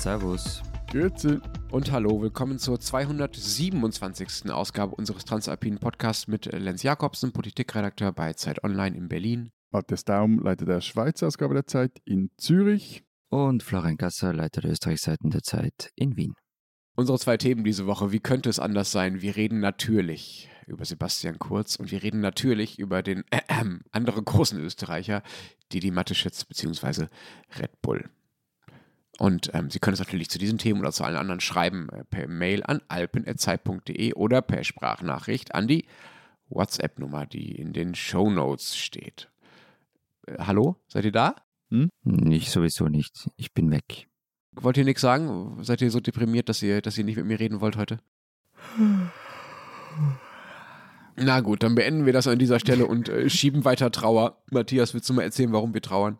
Servus. Grüezi. Und hallo, willkommen zur 227. Ausgabe unseres Transalpinen Podcasts mit Lenz Jakobsen, Politikredakteur bei Zeit Online in Berlin. Matthias Daum, Leiter der Schweizer Ausgabe der Zeit in Zürich. Und Florian Gasser, Leiter der Österreichseiten der Zeit in Wien. Unsere zwei Themen diese Woche, wie könnte es anders sein? Wir reden natürlich über Sebastian Kurz und wir reden natürlich über den äh, äh, anderen großen Österreicher, Didi Mateschitz bzw. Red Bull. Und ähm, Sie können es natürlich zu diesen Themen oder zu allen anderen schreiben äh, per Mail an alpen.zeit.de oder per Sprachnachricht an die WhatsApp-Nummer, die in den Show Notes steht. Äh, hallo, seid ihr da? Hm? Ich sowieso nicht. Ich bin weg. Wollt ihr nichts sagen? Seid ihr so deprimiert, dass ihr, dass ihr nicht mit mir reden wollt heute? Na gut, dann beenden wir das an dieser Stelle und äh, schieben weiter Trauer. Matthias, willst du mal erzählen, warum wir trauern?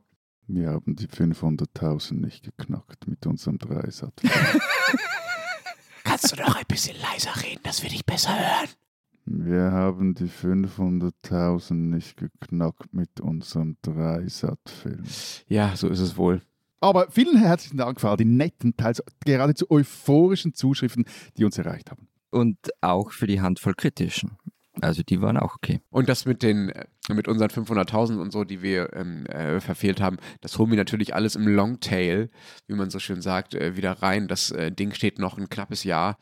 Wir haben die 500.000 nicht geknackt mit unserem Dreisatz. Kannst du doch ein bisschen leiser reden, dass wir dich besser hören? Wir haben die 500.000 nicht geknackt mit unserem Dreisat-Film. Ja, so ist es wohl. Aber vielen herzlichen Dank für all die netten, teils geradezu euphorischen Zuschriften, die uns erreicht haben. Und auch für die Handvoll kritischen. Also die waren auch okay. Und das mit den äh, mit unseren 500.000 und so, die wir ähm, äh, verfehlt haben, das holen wir natürlich alles im Longtail, wie man so schön sagt, äh, wieder rein. Das äh, Ding steht noch ein knappes Jahr,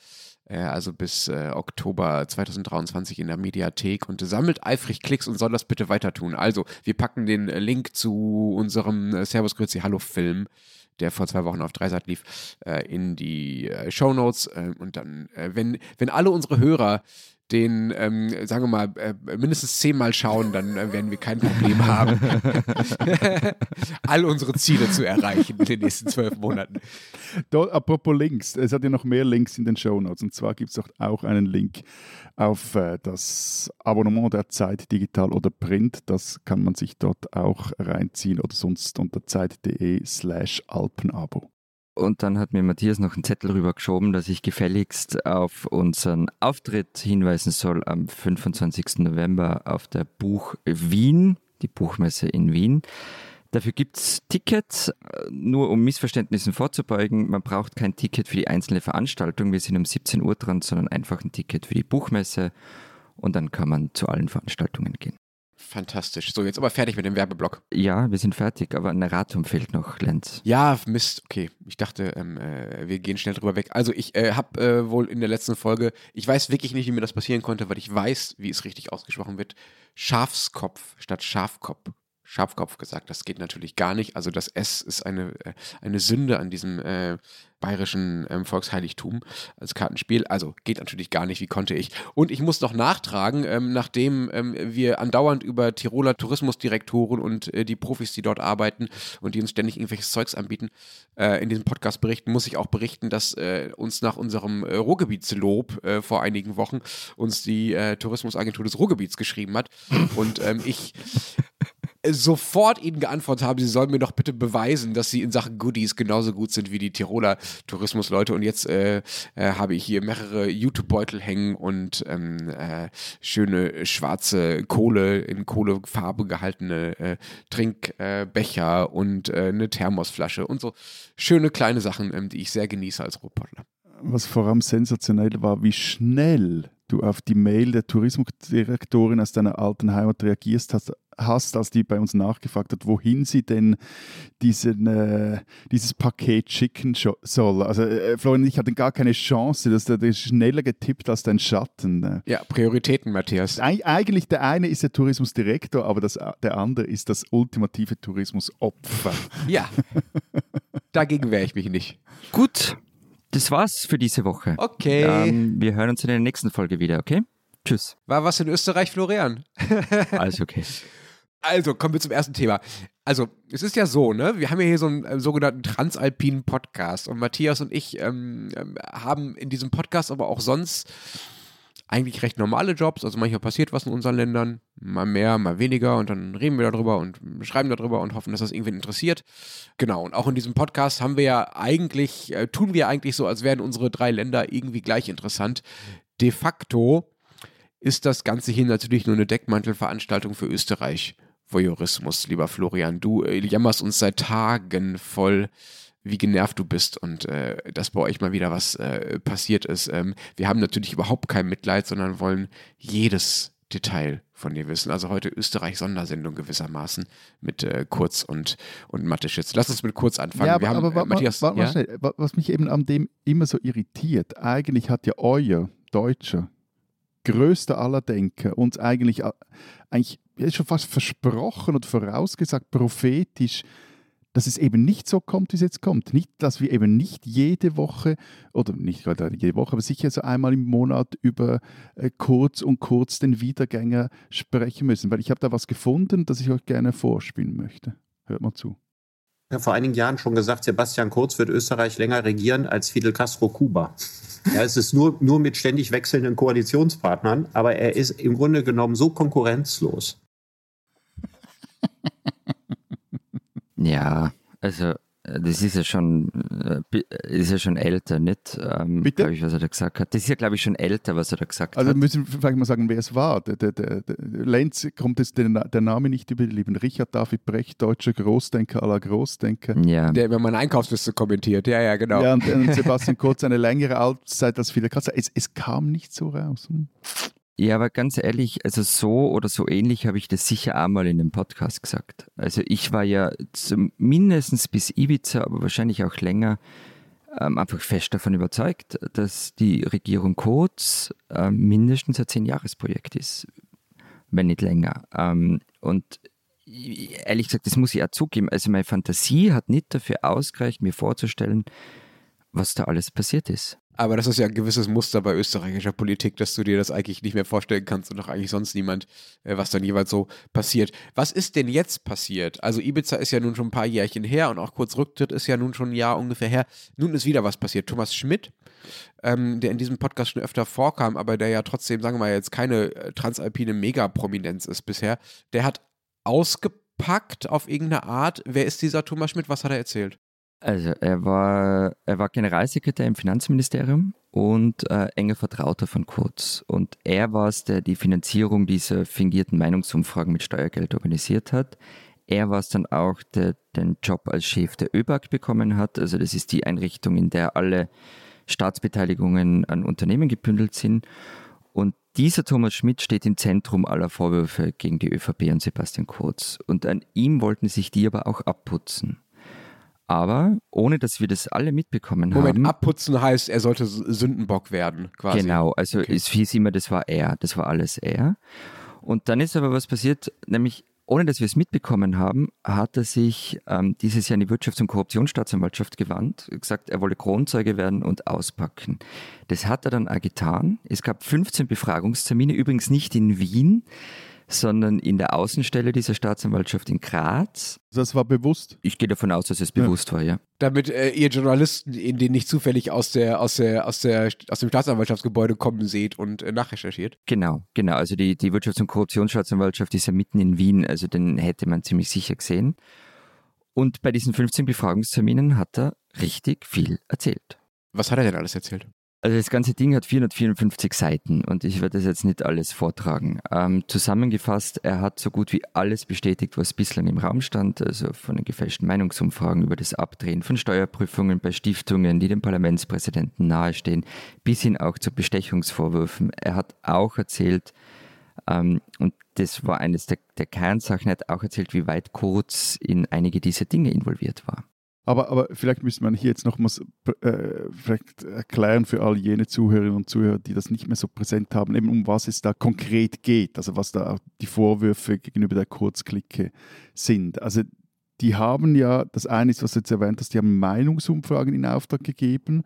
äh, also bis äh, Oktober 2023 in der Mediathek und sammelt eifrig Klicks und soll das bitte weiter tun. Also, wir packen den Link zu unserem Servus Grüezi Hallo Film der vor zwei Wochen auf Dreisat lief, in die Show Notes. und dann, wenn, wenn alle unsere Hörer den, ähm, sagen wir mal, äh, mindestens zehnmal schauen, dann äh, werden wir kein Problem haben, all unsere Ziele zu erreichen in den nächsten zwölf Monaten. Dort, apropos Links, es hat ja noch mehr Links in den Show Notes. Und zwar gibt es auch einen Link auf äh, das Abonnement der Zeit digital oder print. Das kann man sich dort auch reinziehen oder sonst unter zeit.de slash Alpenabo. Und dann hat mir Matthias noch einen Zettel rübergeschoben, dass ich gefälligst auf unseren Auftritt hinweisen soll am 25. November auf der Buch Wien, die Buchmesse in Wien. Dafür gibt es Tickets, nur um Missverständnissen vorzubeugen. Man braucht kein Ticket für die einzelne Veranstaltung. Wir sind um 17 Uhr dran, sondern einfach ein Ticket für die Buchmesse. Und dann kann man zu allen Veranstaltungen gehen. Fantastisch. So, jetzt aber fertig mit dem Werbeblock. Ja, wir sind fertig, aber ein Erratum fehlt noch, Lenz. Ja, Mist. Okay, ich dachte, ähm, äh, wir gehen schnell drüber weg. Also ich äh, habe äh, wohl in der letzten Folge, ich weiß wirklich nicht, wie mir das passieren konnte, weil ich weiß, wie es richtig ausgesprochen wird, Schafskopf statt Schafkopf. Schafkopf gesagt. Das geht natürlich gar nicht. Also das S ist eine, äh, eine Sünde an diesem äh, bayerischen ähm, Volksheiligtum als Kartenspiel. Also geht natürlich gar nicht. Wie konnte ich? Und ich muss noch nachtragen, ähm, nachdem ähm, wir andauernd über Tiroler Tourismusdirektoren und äh, die Profis, die dort arbeiten und die uns ständig irgendwelches Zeugs anbieten, äh, in diesem Podcast berichten, muss ich auch berichten, dass äh, uns nach unserem äh, Ruhrgebietslob vor einigen Wochen uns die Tourismusagentur des Ruhrgebiets geschrieben hat. Und ähm, ich sofort ihnen geantwortet haben, sie sollen mir doch bitte beweisen, dass sie in Sachen Goodies genauso gut sind wie die Tiroler Tourismusleute. Und jetzt äh, äh, habe ich hier mehrere YouTube-Beutel hängen und ähm, äh, schöne schwarze Kohle in Kohlefarbe gehaltene äh, Trinkbecher und äh, eine Thermosflasche und so schöne kleine Sachen, ähm, die ich sehr genieße als Ruhrpottler. Was vor allem sensationell war, wie schnell du auf die Mail der Tourismusdirektorin aus deiner alten Heimat reagierst hast, hast, als die bei uns nachgefragt hat, wohin sie denn diesen, äh, dieses Paket schicken soll. Also äh, Florian ich hatte gar keine Chance, dass der, schneller getippt als dein Schatten. Ne? Ja, Prioritäten, Matthias. Eig eigentlich der eine ist der Tourismusdirektor, aber das, der andere ist das ultimative Tourismusopfer. Ja, dagegen wehre ich mich nicht. Gut, das war's für diese Woche. Okay. Ähm, wir hören uns in der nächsten Folge wieder, okay? Tschüss. War was in Österreich, Florian? Alles okay. Also, kommen wir zum ersten Thema. Also, es ist ja so, ne? Wir haben ja hier so einen äh, sogenannten transalpinen Podcast und Matthias und ich ähm, ähm, haben in diesem Podcast aber auch sonst eigentlich recht normale Jobs. Also manchmal passiert was in unseren Ländern, mal mehr, mal weniger und dann reden wir darüber und schreiben darüber und hoffen, dass das irgendwen interessiert. Genau, und auch in diesem Podcast haben wir ja eigentlich, äh, tun wir eigentlich so, als wären unsere drei Länder irgendwie gleich interessant. De facto ist das Ganze hier natürlich nur eine Deckmantelveranstaltung für Österreich. Voyeurismus, lieber Florian. Du äh, jammerst uns seit Tagen voll, wie genervt du bist und äh, dass bei euch mal wieder was äh, passiert ist. Ähm, wir haben natürlich überhaupt kein Mitleid, sondern wollen jedes Detail von dir wissen. Also heute Österreich-Sondersendung gewissermaßen mit äh, Kurz und, und Mathe-Schitz. Lass uns mit Kurz anfangen. Ja, aber, haben, aber äh, Matthias, wa- wa- ja? schnell, wa- was mich eben an dem immer so irritiert, eigentlich hat ja euer Deutscher, größter aller Denker, uns eigentlich, a- eigentlich ist schon fast versprochen und vorausgesagt, prophetisch, dass es eben nicht so kommt, wie es jetzt kommt. Nicht, dass wir eben nicht jede Woche, oder nicht gerade jede Woche, aber sicher so einmal im Monat über äh, Kurz und Kurz den Wiedergänger sprechen müssen. Weil ich habe da was gefunden, das ich euch gerne vorspielen möchte. Hört mal zu. Ich habe vor einigen Jahren schon gesagt, Sebastian Kurz wird Österreich länger regieren als Fidel Castro Kuba. Ja, es ist nur, nur mit ständig wechselnden Koalitionspartnern, aber er ist im Grunde genommen so konkurrenzlos. Ja, also äh, das ist ja schon, äh, ist ja schon älter, nicht? Ähm, Bitte? Glaube ich, was er da gesagt hat. Das ist ja, glaube ich, schon älter, was er da gesagt Also hat. müssen wir vielleicht mal sagen, wer es war. Der, der, der, Lenz kommt jetzt der, der Name nicht über die Lippen. Richard David Brecht, deutscher Großdenker aller Großdenker. Ja, Der immer meine Einkaufsliste kommentiert. Ja, ja, genau. Ja, und, und Sebastian Kurz eine längere Altzeit als Fidel Castro. Es, es kam nicht so raus. Hm. Ja, aber ganz ehrlich, also so oder so ähnlich habe ich das sicher einmal in dem Podcast gesagt. Also ich war ja zum, mindestens bis Ibiza, aber wahrscheinlich auch länger, ähm, einfach fest davon überzeugt, dass die Regierung Kurz ähm, mindestens ein Zehn-Jahres-Projekt ist, wenn nicht länger. Ähm, und ehrlich gesagt, das muss ich auch zugeben, also meine Fantasie hat nicht dafür ausgereicht, mir vorzustellen, was da alles passiert ist. Aber das ist ja ein gewisses Muster bei österreichischer Politik, dass du dir das eigentlich nicht mehr vorstellen kannst und auch eigentlich sonst niemand, äh, was dann jeweils so passiert. Was ist denn jetzt passiert? Also Ibiza ist ja nun schon ein paar Jährchen her und auch kurz Rücktritt ist ja nun schon ein Jahr ungefähr her. Nun ist wieder was passiert. Thomas Schmidt, ähm, der in diesem Podcast schon öfter vorkam, aber der ja trotzdem, sagen wir mal, jetzt keine äh, transalpine Megaprominenz ist bisher, der hat ausgepackt auf irgendeine Art. Wer ist dieser Thomas Schmidt? Was hat er erzählt? Also er war, er war Generalsekretär im Finanzministerium und äh, enger Vertrauter von Kurz. Und er war es, der die Finanzierung dieser fingierten Meinungsumfragen mit Steuergeld organisiert hat. Er war es dann auch, der den Job als Chef der ÖBAG bekommen hat. Also das ist die Einrichtung, in der alle Staatsbeteiligungen an Unternehmen gebündelt sind. Und dieser Thomas Schmidt steht im Zentrum aller Vorwürfe gegen die ÖVP und Sebastian Kurz. Und an ihm wollten sich die aber auch abputzen. Aber ohne dass wir das alle mitbekommen Moment, haben. abputzen heißt, er sollte Sündenbock werden, quasi. Genau, also Okay. es hieß immer, das war er, das war alles er. Und dann ist aber was passiert, nämlich ohne dass wir es mitbekommen haben, hat er sich ähm, dieses Jahr in die Wirtschafts- und Korruptionsstaatsanwaltschaft gewandt, gesagt, er wolle Kronzeuge werden und auspacken. Das hat er dann auch getan. Es gab 15 Befragungstermine, übrigens nicht in Wien, sondern in der Außenstelle dieser Staatsanwaltschaft in Graz. Das war bewusst. Ich gehe davon aus, dass es Ja. bewusst war, ja. Damit äh, ihr Journalisten, in denen nicht zufällig aus der, aus der, aus der, aus dem Staatsanwaltschaftsgebäude kommen seht und äh, nachrecherchiert. Genau, genau. Also die, die Wirtschafts- und Korruptionsstaatsanwaltschaft ist ja mitten in Wien, also den hätte man ziemlich sicher gesehen. Und bei diesen 15 Befragungsterminen hat er richtig viel erzählt. Was hat er denn alles erzählt? Also das ganze Ding hat 454 Seiten und ich werde das jetzt nicht alles vortragen. Ähm, zusammengefasst, er hat so gut wie alles bestätigt, was bislang im Raum stand, also von den gefälschten Meinungsumfragen über das Abdrehen von Steuerprüfungen bei Stiftungen, die dem Parlamentspräsidenten nahestehen, bis hin auch zu Bestechungsvorwürfen. Er hat auch erzählt, ähm, und das war eines der, der Kernsachen, er hat auch erzählt, wie weit Kurz in einige dieser Dinge involviert war. Aber, aber vielleicht müsste man hier jetzt nochmals äh, vielleicht erklären für all jene Zuhörerinnen und Zuhörer, die das nicht mehr so präsent haben, eben um was es da konkret geht, also was da die Vorwürfe gegenüber der Kurzklicke sind. Also die haben ja, das eine ist, was du jetzt erwähnt hast, die haben Meinungsumfragen in Auftrag gegeben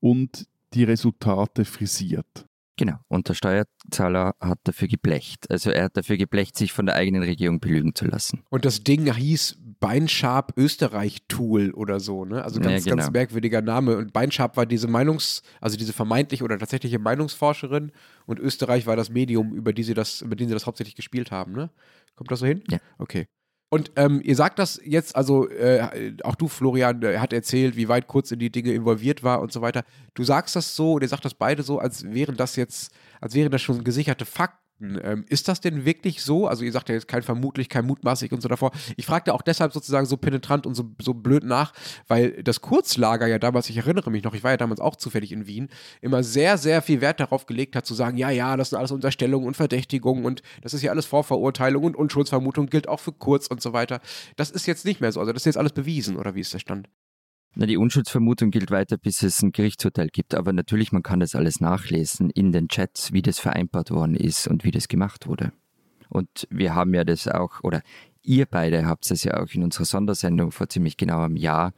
und die Resultate frisiert. Genau. Und der Steuerzahler hat dafür geblecht. Also er hat dafür geblecht, sich von der eigenen Regierung belügen zu lassen. Und das Ding hieß Beinschab Österreich Tool oder so, ne? Also ganz, Ja, genau. ganz merkwürdiger Name. Und Beinschab war diese Meinungs-, also diese vermeintliche oder tatsächliche Meinungsforscherin und Österreich war das Medium, über die sie das, über den sie das hauptsächlich gespielt haben, ne? Kommt das so hin? Ja. Okay. Und ähm, ihr sagt das jetzt, also äh, auch du, Florian, äh, hat erzählt, wie weit Kurz in die Dinge involviert war und so weiter. Du sagst das so, und ihr sagt das beide so, als wären das jetzt, als wären das schon gesicherte Fakten. Fakten. Ähm, ist das denn wirklich so? Also ihr sagt ja jetzt kein vermutlich, kein mutmaßlich und so davor. Ich fragte auch deshalb sozusagen so penetrant und so, so blöd nach, weil das Kurzlager ja damals, ich erinnere mich noch, ich war ja damals auch zufällig in Wien, immer sehr, sehr viel Wert darauf gelegt hat zu sagen, ja, ja, das sind alles Unterstellungen und Verdächtigungen und das ist ja alles Vorverurteilung und Unschuldsvermutung gilt auch für Kurz und so weiter. Das ist jetzt nicht mehr so. Also das ist jetzt alles bewiesen oder wie ist der Stand? Na, die Unschuldsvermutung gilt weiter, bis es ein Gerichtsurteil gibt. Aber natürlich, man kann das alles nachlesen in den Chats, wie das vereinbart worden ist und wie das gemacht wurde. Und wir haben ja das auch, oder ihr beide habt es ja auch in unserer Sondersendung vor ziemlich genau einem Jahr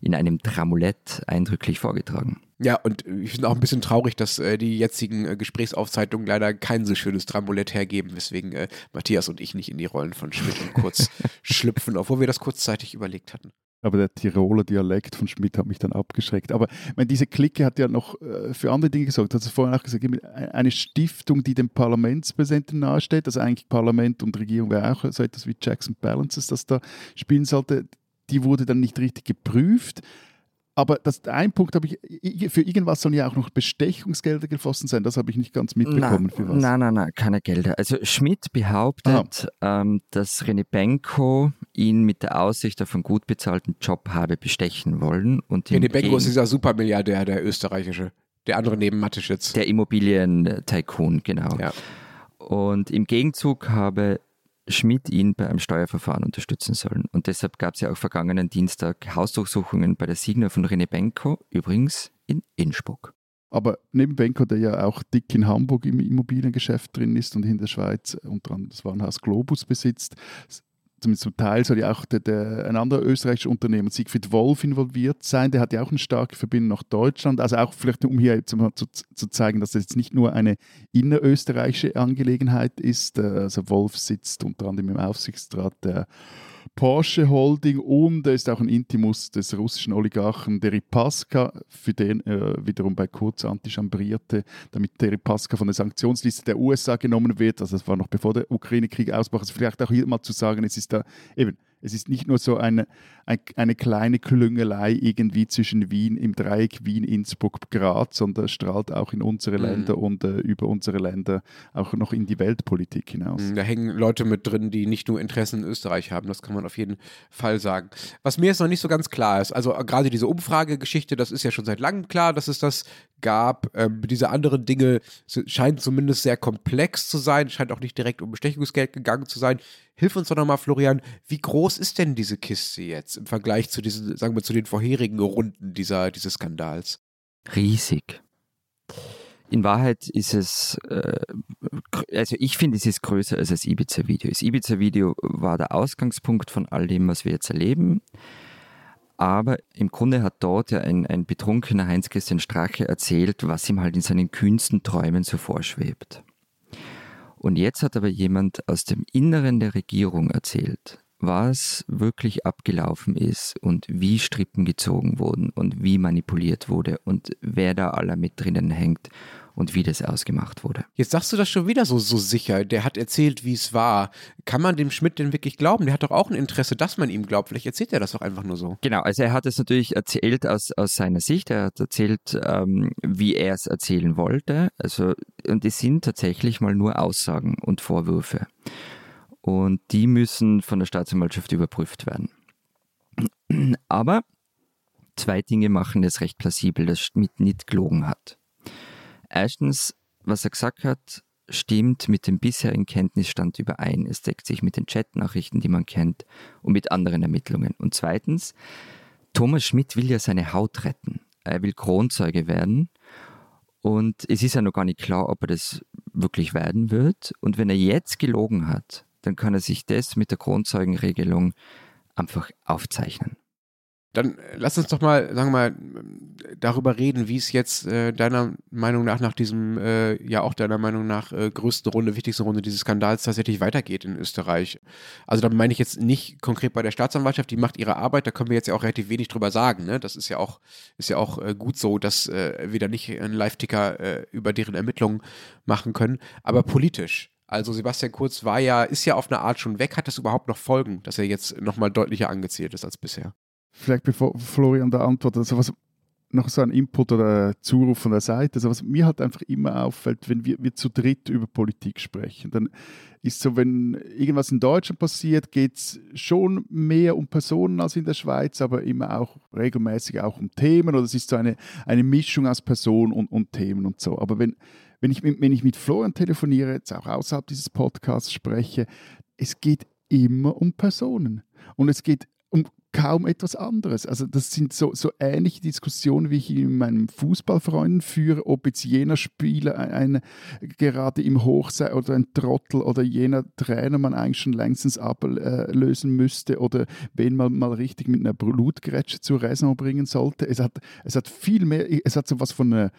in einem Tramulett eindrücklich vorgetragen. Ja, und ich finde auch ein bisschen traurig, dass äh, die jetzigen äh, Gesprächsaufzeichnungen leider kein so schönes Tramulett hergeben, weswegen äh, Matthias und ich nicht in die Rollen von Schmidt und Kurz schlüpfen, obwohl wir das kurzzeitig überlegt hatten. Aber der Tiroler Dialekt von Schmidt hat mich dann abgeschreckt. Aber meine, diese Clique hat ja noch äh, für andere Dinge gesorgt. Du hast vorhin auch gesagt, eine Stiftung, die dem Parlamentspräsidenten nahesteht, also eigentlich Parlament und Regierung wäre auch so etwas wie Checks and Balances, das da spielen sollte, die wurde dann nicht richtig geprüft. Aber das, ein Punkt habe ich, für irgendwas sollen ja auch noch Bestechungsgelder geflossen sein. Das habe ich nicht ganz mitbekommen. Nein, für was. nein, nein, nein, keine Gelder. Also Schmidt behauptet, ähm, dass René Benko ihn mit der Aussicht auf einen gut bezahlten Job habe bestechen wollen. Und René Benko ist dieser Supermilliardär, der österreichische. Der andere neben Mateschitz. Der Immobilien-Tycoon, genau. Ja. Und im Gegenzug habe Schmidt ihn bei einem Steuerverfahren unterstützen sollen. Und deshalb gab es ja auch vergangenen Dienstag Hausdurchsuchungen bei der Signer von René Benko, übrigens in Innsbruck. Aber neben Benko, der ja auch dick in Hamburg im Immobiliengeschäft drin ist und in der Schweiz unter anderem das Warenhaus Globus besitzt, zum Teil soll ja auch der, der, ein anderer österreichischer Unternehmer, Siegfried Wolf, involviert sein. Der hat ja auch eine starke Verbindung nach Deutschland. Also auch vielleicht, um hier zu, zu, zu zeigen, dass das jetzt nicht nur eine innerösterreichische Angelegenheit ist. Äh, also Wolf sitzt unter anderem im Aufsichtsrat der Porsche Holding und er ist auch ein Intimus des russischen Oligarchen Deripaska, für den er wiederum bei Kurz antichambrierte, damit Deripaska von der Sanktionsliste der USA genommen wird. Also das war noch bevor der Ukraine-Krieg ausbrach. Also vielleicht auch hier mal zu sagen, es ist da eben es ist nicht nur so eine, eine kleine Klüngelei irgendwie zwischen Wien im Dreieck Wien, Innsbruck, Graz, sondern strahlt auch in unsere mhm. Länder und äh, über unsere Länder auch noch in die Weltpolitik hinaus. Mhm, da hängen Leute mit drin, die nicht nur Interessen in Österreich haben, das kann man auf jeden Fall sagen. Was mir jetzt noch nicht so ganz klar ist, also äh, gerade diese Umfragegeschichte, das ist ja schon seit langem klar, dass es das gab. Ähm, diese anderen Dinge scheinen zumindest sehr komplex zu sein, scheint auch nicht direkt um Bestechungsgeld gegangen zu sein. Hilf uns doch nochmal, Florian, wie groß ist denn diese Kiste jetzt im Vergleich zu diesen, sagen wir, zu den vorherigen Runden dieser, dieses Skandals? Riesig. In Wahrheit ist es, äh, also ich finde, es ist größer als das Ibiza-Video. Das Ibiza-Video war der Ausgangspunkt von all dem, was wir jetzt erleben. Aber im Grunde hat dort ja ein, ein betrunkener Heinz-Christian Strache erzählt, was ihm halt in seinen kühnsten Träumen so vorschwebt. Und jetzt hat aber jemand aus dem Inneren der Regierung erzählt, was wirklich abgelaufen ist und wie Strippen gezogen wurden und wie manipuliert wurde und wer da aller mit drinnen hängt und wie das ausgemacht wurde. Jetzt sagst du das schon wieder so, so sicher. Der hat erzählt, wie es war. Kann man dem Schmidt denn wirklich glauben? Der hat doch auch ein Interesse, dass man ihm glaubt. Vielleicht erzählt er das doch einfach nur so. Genau, also er hat es natürlich erzählt aus, aus seiner Sicht. Er hat erzählt, ähm, wie er es erzählen wollte. Also, und es sind tatsächlich mal nur Aussagen und Vorwürfe. Und die müssen von der Staatsanwaltschaft überprüft werden. Aber zwei Dinge machen es recht plausibel, dass Schmidt nicht gelogen hat. Erstens, was er gesagt hat, stimmt mit dem bisherigen Kenntnisstand überein. Es deckt sich mit den Chatnachrichten, die man kennt, und mit anderen Ermittlungen. Und zweitens, Thomas Schmidt will ja seine Haut retten. Er will Kronzeuge werden. Und es ist ja noch gar nicht klar, ob er das wirklich werden wird. Und wenn er jetzt gelogen hat, dann kann er sich das mit der Kronzeugenregelung einfach aufzeichnen. Dann äh, lass uns doch mal, sagen wir mal, darüber reden, wie es jetzt äh, deiner Meinung nach, nach diesem, äh, ja auch deiner Meinung nach äh, größten Runde, wichtigsten Runde dieses Skandals tatsächlich weitergeht in Österreich. Also da meine ich jetzt nicht konkret bei der Staatsanwaltschaft, die macht ihre Arbeit, da können wir jetzt ja auch relativ wenig drüber sagen. Ne? Das ist ja auch, ist ja auch äh, gut so, dass äh, wir da nicht einen Live-Ticker äh, über deren Ermittlungen machen können. Aber politisch, also Sebastian Kurz war ja, ist ja auf eine Art schon weg. Hat das überhaupt noch Folgen, dass er jetzt nochmal deutlicher angezählt ist als bisher? Vielleicht bevor Florian da antwortet, also was noch so ein Input oder Zuruf von der Seite. Also was mir halt einfach immer auffällt, wenn wir, wir zu dritt über Politik sprechen, dann ist so, wenn irgendwas in Deutschland passiert, geht es schon mehr um Personen als in der Schweiz, aber immer auch regelmäßig auch um Themen oder es ist so eine, eine Mischung aus Personen und, und Themen und so. Aber wenn, wenn, ich, wenn ich mit Florian telefoniere, jetzt auch außerhalb dieses Podcasts spreche, es geht immer um Personen. Und es geht kaum etwas anderes. Also das sind so, so ähnliche Diskussionen, wie ich mit meinen Fußballfreunden führe, ob jetzt jener Spieler ein, ein, gerade im Hoch sei oder ein Trottel oder jener Trainer man eigentlich schon längstens ablösen müsste oder wen man mal richtig mit einer Blutgrätsche zur Raison bringen sollte. Es hat, es hat viel mehr, es hat so was von einer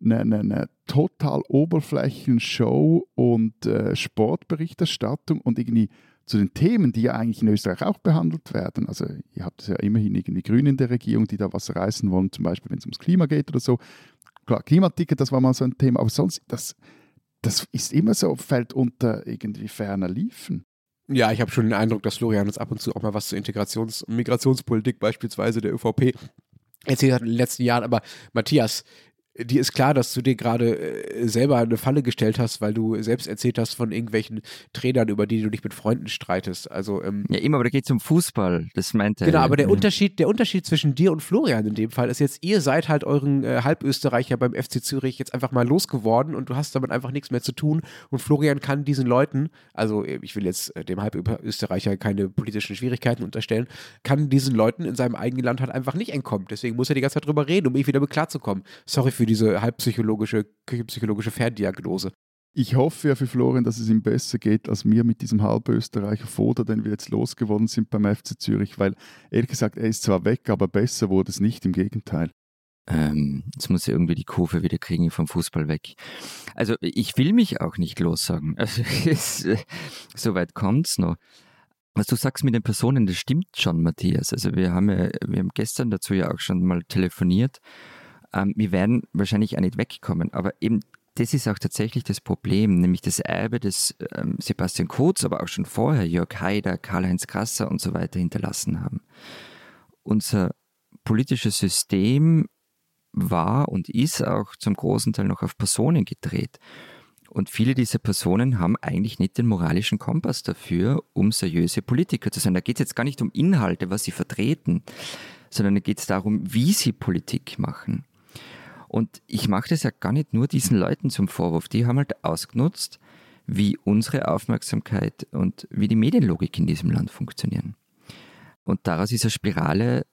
eine, eine, eine total oberflächlichen Show und äh, Sportberichterstattung und irgendwie zu den Themen, die ja eigentlich in Österreich auch behandelt werden. Also ihr habt ja immerhin irgendwie Grüne in der Regierung, die da was reißen wollen, zum Beispiel wenn es ums Klima geht oder so. Klar, Klimaticket, das war mal so ein Thema, aber sonst, das, das ist immer so, fällt unter irgendwie ferner Liefen. Ja, ich habe schon den Eindruck, dass Florian uns ab und zu auch mal was zur Integrations- und Migrationspolitik beispielsweise der ÖVP erzählt hat in den letzten Jahren. Aber Matthias, dir ist klar, dass du dir gerade äh, selber eine Falle gestellt hast, weil du selbst erzählt hast von irgendwelchen Trainern, über die du dich mit Freunden streitest. Also, ähm, ja, immer, aber da geht es um Fußball, das meinte er. Genau, aber der ja. Unterschied, der Unterschied zwischen dir und Florian in dem Fall ist jetzt, ihr seid halt euren äh, Halbösterreicher beim FC Zürich jetzt einfach mal losgeworden und du hast damit einfach nichts mehr zu tun und Florian kann diesen Leuten, also äh, ich will jetzt äh, dem Halbösterreicher keine politischen Schwierigkeiten unterstellen, kann diesen Leuten in seinem eigenen Land halt einfach nicht entkommen. Deswegen muss er die ganze Zeit drüber reden, um mich wieder klarzukommen. Sorry für diese halbpsychologische, küchenpsychologische Ferndiagnose. Ich hoffe ja für Florian, dass es ihm besser geht als mir mit diesem Halbösterreicher Foder, den wir jetzt losgeworden sind beim FC Zürich, weil ehrlich gesagt, er ist zwar weg, aber besser wurde es nicht, im Gegenteil. Ähm, jetzt muss er irgendwie die Kurve wieder kriegen vom Fußball weg. Also ich will mich auch nicht lossagen. Also es, äh, so weit kommt es noch. Was du sagst mit den Personen, das stimmt schon, Matthias. Also wir haben ja, wir haben gestern dazu ja auch schon mal telefoniert ähm, wir werden wahrscheinlich auch nicht wegkommen, aber eben das ist auch tatsächlich das Problem, nämlich das Erbe des ähm, Sebastian Kurz, aber auch schon vorher Jörg Haider, Karl-Heinz Krasser und so weiter hinterlassen haben. Unser politisches System war und ist auch zum großen Teil noch auf Personen gedreht. Und viele dieser Personen haben eigentlich nicht den moralischen Kompass dafür, um seriöse Politiker zu sein. Da geht es jetzt gar nicht um Inhalte, was sie vertreten, sondern da geht es darum, wie sie Politik machen. Und ich mache das ja gar nicht nur diesen Leuten zum Vorwurf. Die haben halt ausgenutzt, wie unsere Aufmerksamkeit und wie die Medienlogik in diesem Land funktionieren. Und daraus ist eine Spirale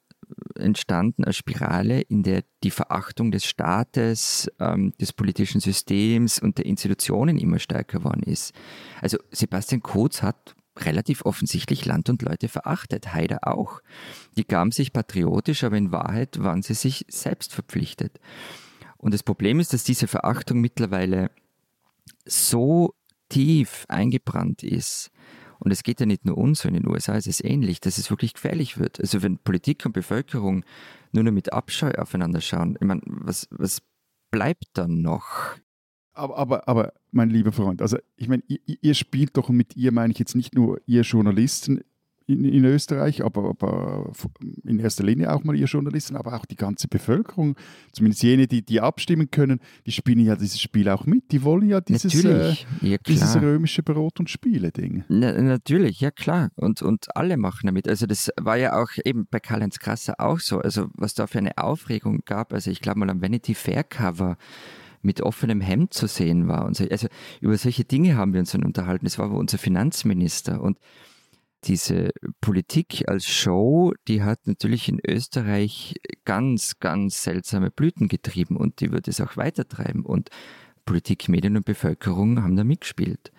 entstanden, eine Spirale, in der die Verachtung des Staates, ähm, des politischen Systems und der Institutionen immer stärker geworden ist. Also Sebastian Kurz hat relativ offensichtlich Land und Leute verachtet, Haider auch. Die gaben sich patriotisch, aber in Wahrheit waren sie sich selbst verpflichtet. Und das Problem ist, dass diese Verachtung mittlerweile so tief eingebrannt ist, und es geht ja nicht nur uns, so in den USA ist es ähnlich, dass es wirklich gefährlich wird. Also wenn Politik und Bevölkerung nur noch mit Abscheu aufeinander schauen, ich meine, was, was bleibt dann noch? Aber, aber, aber, mein lieber Freund, also ich meine, ihr, ihr spielt doch mit ihr, meine ich jetzt nicht nur ihr Journalisten, in, in Österreich, aber, aber, in erster Linie auch mal ihr Journalisten, aber auch die ganze Bevölkerung, zumindest jene, die, die abstimmen können, die spielen ja dieses Spiel auch mit. Die wollen ja dieses, äh, ja, dieses römische Brot- und Spiele-Ding. Na, natürlich, ja klar. Und, und alle machen damit. Also das war ja auch eben bei Karl-Heinz Krasser auch so. Also was da für eine Aufregung gab. Also ich glaube mal am Vanity Fair Cover mit offenem Hemd zu sehen war. Und so. Also über solche Dinge haben wir uns dann unterhalten. Das war unser Finanzminister. Und diese Politik als Show, die hat natürlich in Österreich ganz, ganz seltsame Blüten getrieben und die wird es auch weitertreiben. Und Politik, Medien und Bevölkerung haben da mitgespielt.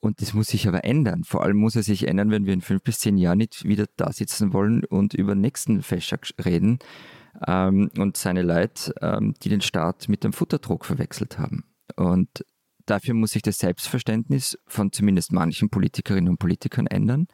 Und das muss sich aber ändern. Vor allem muss er sich ändern, wenn wir in fünf bis zehn Jahren nicht wieder da sitzen wollen und über den nächsten Feschak reden ähm, und seine Leute, ähm, die den Staat mit dem Futterdruck verwechselt haben. Und Dafür muss sich das Selbstverständnis von zumindest manchen Politikerinnen und Politikern ändern.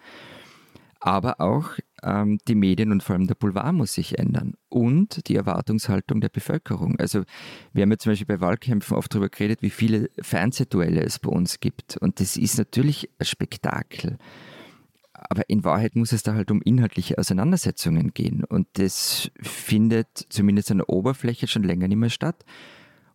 Aber auch ähm, die Medien und vor allem der Boulevard muss sich ändern und die Erwartungshaltung der Bevölkerung. Also wir haben ja zum Beispiel bei Wahlkämpfen oft darüber geredet, wie viele Fernsehduelle es bei uns gibt. Und das ist natürlich ein Spektakel. Aber in Wahrheit muss es da halt um inhaltliche Auseinandersetzungen gehen. Und das findet zumindest an der Oberfläche schon länger nicht mehr statt.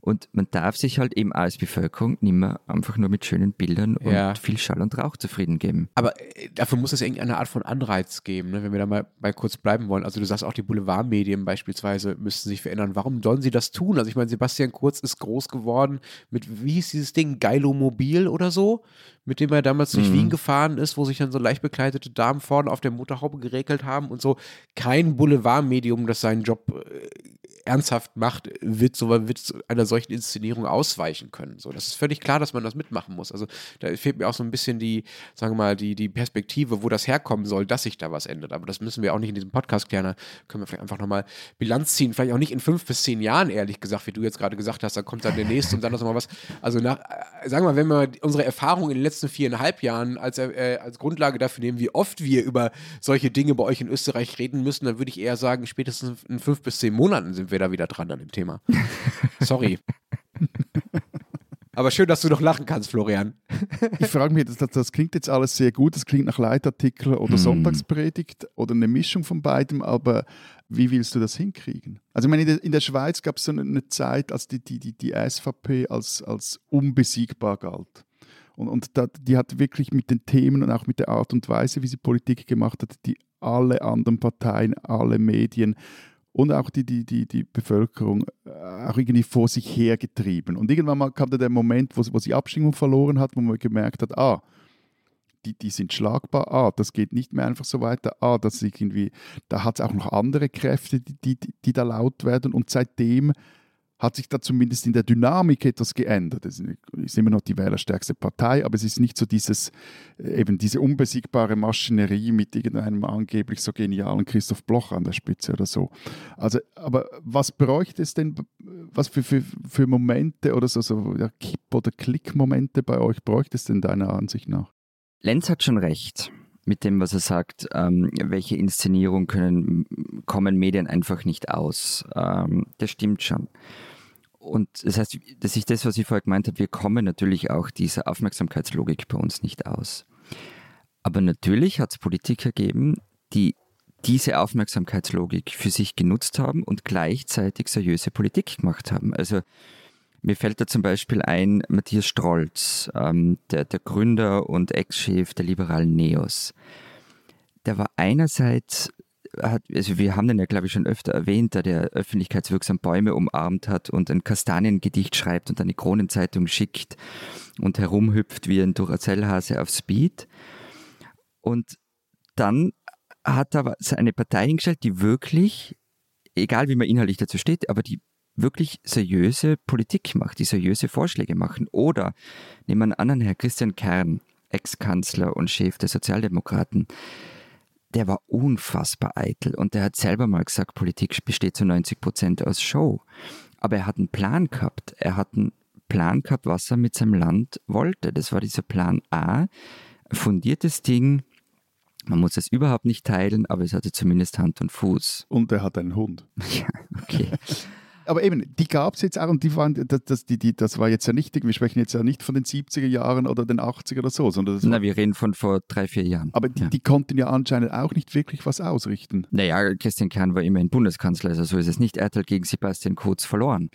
Und man darf sich halt eben als Bevölkerung nicht mehr einfach nur mit schönen Bildern und Ja. viel Schall und Rauch zufrieden geben. Aber äh, dafür muss es irgendeine Art von Anreiz geben, ne? wenn wir da mal bei kurz bleiben wollen. Also du sagst auch, die Boulevardmedien beispielsweise müssten sich verändern. Warum sollen sie das tun? Also ich meine, Sebastian Kurz ist groß geworden mit, wie hieß dieses Ding, Geilomobil oder so, mit dem er damals durch Mhm. Wien gefahren ist, wo sich dann so leicht bekleidete Damen vorne auf der Motorhaube geregelt haben und so. Kein Boulevardmedium, das seinen Job äh, ernsthaft macht, wird so wird einer solchen Inszenierung ausweichen können. So, das ist völlig klar, dass man das mitmachen muss. Also da fehlt mir auch so ein bisschen die, sagen wir mal, die, die Perspektive, wo das herkommen soll, dass sich da was ändert. Aber das müssen wir auch nicht in diesem Podcast klären. Da können wir vielleicht einfach nochmal Bilanz ziehen. Vielleicht auch nicht in fünf bis zehn Jahren, ehrlich gesagt, wie du jetzt gerade gesagt hast. Da kommt dann der nächste und dann noch mal was. Also nach, äh, sagen wir mal, wenn wir unsere Erfahrung in den letzten viereinhalb Jahren als, äh, als Grundlage dafür nehmen, wie oft wir über solche Dinge bei euch in Österreich reden müssen, dann würde ich eher sagen, spätestens in fünf bis zehn Monaten sind wir da wieder dran an dem Thema. Sorry. Aber schön, dass du noch lachen kannst, Florian. Ich frage mich, das, das, das klingt jetzt alles sehr gut, das klingt nach Leitartikel oder Hm. Sonntagspredigt oder eine Mischung von beidem, aber wie willst du das hinkriegen? Also ich meine, in der, in der Schweiz gab es so eine, eine Zeit, als die, die, die, die SVP als, als unbesiegbar galt. Und, und da, die hat wirklich mit den Themen und auch mit der Art und Weise, wie sie Politik gemacht hat, die alle anderen Parteien, alle Medien und auch die, die, die, die Bevölkerung äh, auch irgendwie vor sich hergetrieben. Und irgendwann mal kam da der Moment, wo, wo sie Abstimmung verloren hat, wo man gemerkt hat, ah, die, die sind schlagbar, ah, das geht nicht mehr einfach so weiter, ah, das irgendwie, da hat es auch noch andere Kräfte, die, die, die da laut werden. Und seitdem hat sich da zumindest in der Dynamik etwas geändert. Es ist immer noch die wählerstärkste Partei, aber es ist nicht so dieses, äh, eben diese unbesiegbare Maschinerie mit irgendeinem angeblich so genialen Christoph Bloch an der Spitze oder so. Also, aber was bräuchte es denn, was für, für, für Momente oder so, so ja, Kipp- oder Klickmomente bei euch bräuchte es denn deiner Ansicht nach? Lenz hat schon recht mit dem, was er sagt. Ähm, welche Inszenierung können, kommen Medien einfach nicht aus? Ähm, das stimmt schon. Und das heißt, das ist das, was ich vorher gemeint habe, wir kommen natürlich auch dieser Aufmerksamkeitslogik bei uns nicht aus. Aber natürlich hat es Politiker gegeben, die diese Aufmerksamkeitslogik für sich genutzt haben und gleichzeitig seriöse Politik gemacht haben. Also mir fällt da zum Beispiel ein Matthias Strolz, ähm, der, der Gründer und Ex-Chef der liberalen Neos. Der war einerseits, hat, also wir haben den ja glaube ich schon öfter erwähnt, da der öffentlichkeitswirksam Bäume umarmt hat und ein Kastaniengedicht schreibt und eine Kronenzeitung schickt und herumhüpft wie ein Duracellhase auf Speed. Und dann hat er aber eine Partei hingestellt, die wirklich, egal wie man inhaltlich dazu steht, aber die wirklich seriöse Politik macht, die seriöse Vorschläge machen. Oder nehmen wir einen anderen Herr Christian Kern, Ex-Kanzler und Chef der Sozialdemokraten, der war unfassbar eitel und der hat selber mal gesagt, Politik besteht zu 90 Prozent aus Show. Aber er hat einen Plan gehabt. Er hat einen Plan gehabt, was er mit seinem Land wollte. Das war dieser Plan A. Fundiertes Ding. Man muss es überhaupt nicht teilen, aber es hatte zumindest Hand und Fuß. Und er hat einen Hund. Ja, okay. Aber eben, die gab es jetzt auch und die waren, das, das, die, die, das war jetzt ja nicht, wir sprechen jetzt ja nicht von den 70er Jahren oder den 80er oder so, sondern Na, war, wir reden von vor drei, vier Jahren. aber die, ja. die konnten ja anscheinend auch nicht wirklich was ausrichten. Naja, Christian Kern war immerhin Bundeskanzler, also so ist es nicht. Er hat halt gegen Sebastian Kurz verloren.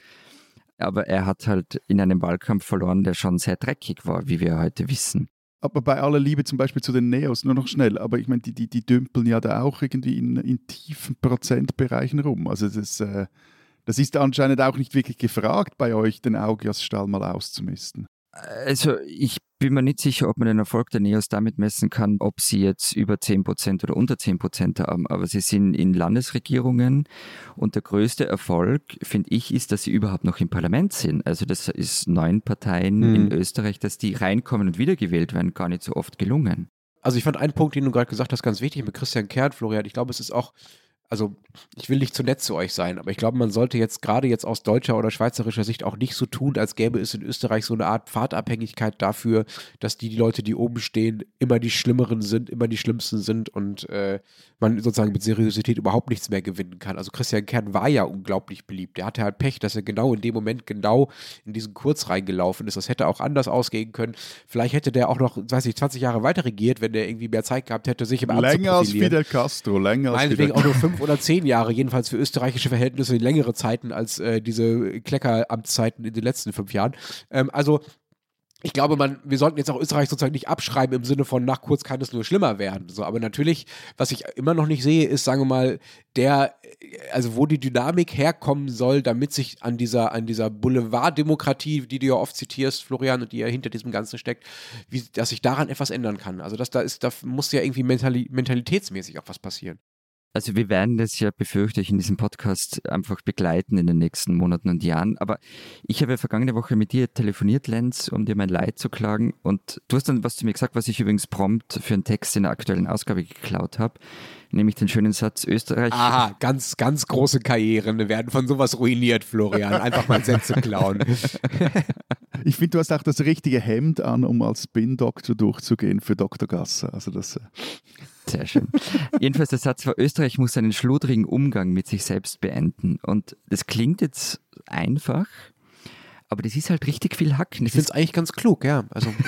Aber er hat halt in einem Wahlkampf verloren, der schon sehr dreckig war, wie wir heute wissen. Aber bei aller Liebe zum Beispiel zu den Neos, nur noch schnell, aber ich meine, die, die, die dümpeln ja da auch irgendwie in, in tiefen Prozentbereichen rum. Also das, äh, das ist anscheinend auch nicht wirklich gefragt bei euch, den Augiasstall mal auszumisten. Also ich bin mir nicht sicher, ob man den Erfolg der Neos damit messen kann, ob sie jetzt über 10% oder unter 10% haben. Aber sie sind in Landesregierungen und der größte Erfolg, finde ich, ist, dass sie überhaupt noch im Parlament sind. Also das ist neun Parteien Mhm. in Österreich, dass die reinkommen und wiedergewählt werden, gar nicht so oft gelungen. Also ich fand einen Punkt, den du gerade gesagt hast, ganz wichtig mit Christian Kern, Florian. Ich glaube, es ist auch also ich will nicht zu nett zu euch sein, aber ich glaube, man sollte jetzt gerade jetzt aus deutscher oder schweizerischer Sicht auch nicht so tun, als gäbe es in Österreich so eine Art Pfadabhängigkeit dafür, dass die, die Leute, die oben stehen, immer die Schlimmeren sind, immer die Schlimmsten sind und äh, man sozusagen mit Seriosität überhaupt nichts mehr gewinnen kann. Also Christian Kern war ja unglaublich beliebt. Der hatte halt Pech, dass er genau in dem Moment genau in diesen Kurz reingelaufen ist. Das hätte auch anders ausgehen können. Vielleicht hätte der auch noch, weiß ich, 20 Jahre weiter regiert, wenn der irgendwie mehr Zeit gehabt hätte, sich im Amt Länger als Fidel Castro, länger als Fidel auch nur fünf oder zehn Jahre, jedenfalls für österreichische Verhältnisse längere Zeiten als äh, diese Kleckeramtszeiten in den letzten fünf Jahren. Ähm, also ich glaube, man, wir sollten jetzt auch Österreich sozusagen nicht abschreiben im Sinne von nach kurz kann es nur schlimmer werden. So, aber natürlich, was ich immer noch nicht sehe, ist, sagen wir mal, der, also wo die Dynamik herkommen soll, damit sich an dieser, an dieser Boulevarddemokratie, die du ja oft zitierst, Florian, und die ja hinter diesem Ganzen steckt, wie, dass sich daran etwas ändern kann. Also das, da ist, da muss ja irgendwie mentali mentalitätsmäßig auch was passieren. Also wir werden das ja, befürchte ich, in diesem Podcast einfach begleiten in den nächsten Monaten und Jahren. Aber ich habe ja vergangene Woche mit dir telefoniert, Lenz, um dir mein Leid zu klagen. Und du hast dann was zu mir gesagt, was ich übrigens prompt für einen Text in der aktuellen Ausgabe geklaut habe. Nämlich den schönen Satz, Österreich... Aha, ganz, ganz große Karrieren werden von sowas ruiniert, Florian. Einfach mal Sätze klauen. ich finde, du hast auch das richtige Hemd an, um als Spin-Doktor durchzugehen für Dr. Gasser. Also das... Sehr schön. Jedenfalls der Satz war, Österreich muss einen schludrigen Umgang mit sich selbst beenden. Und das klingt jetzt einfach, aber das ist halt richtig viel Hacken. Das ich finde es eigentlich ganz klug, ja. Also.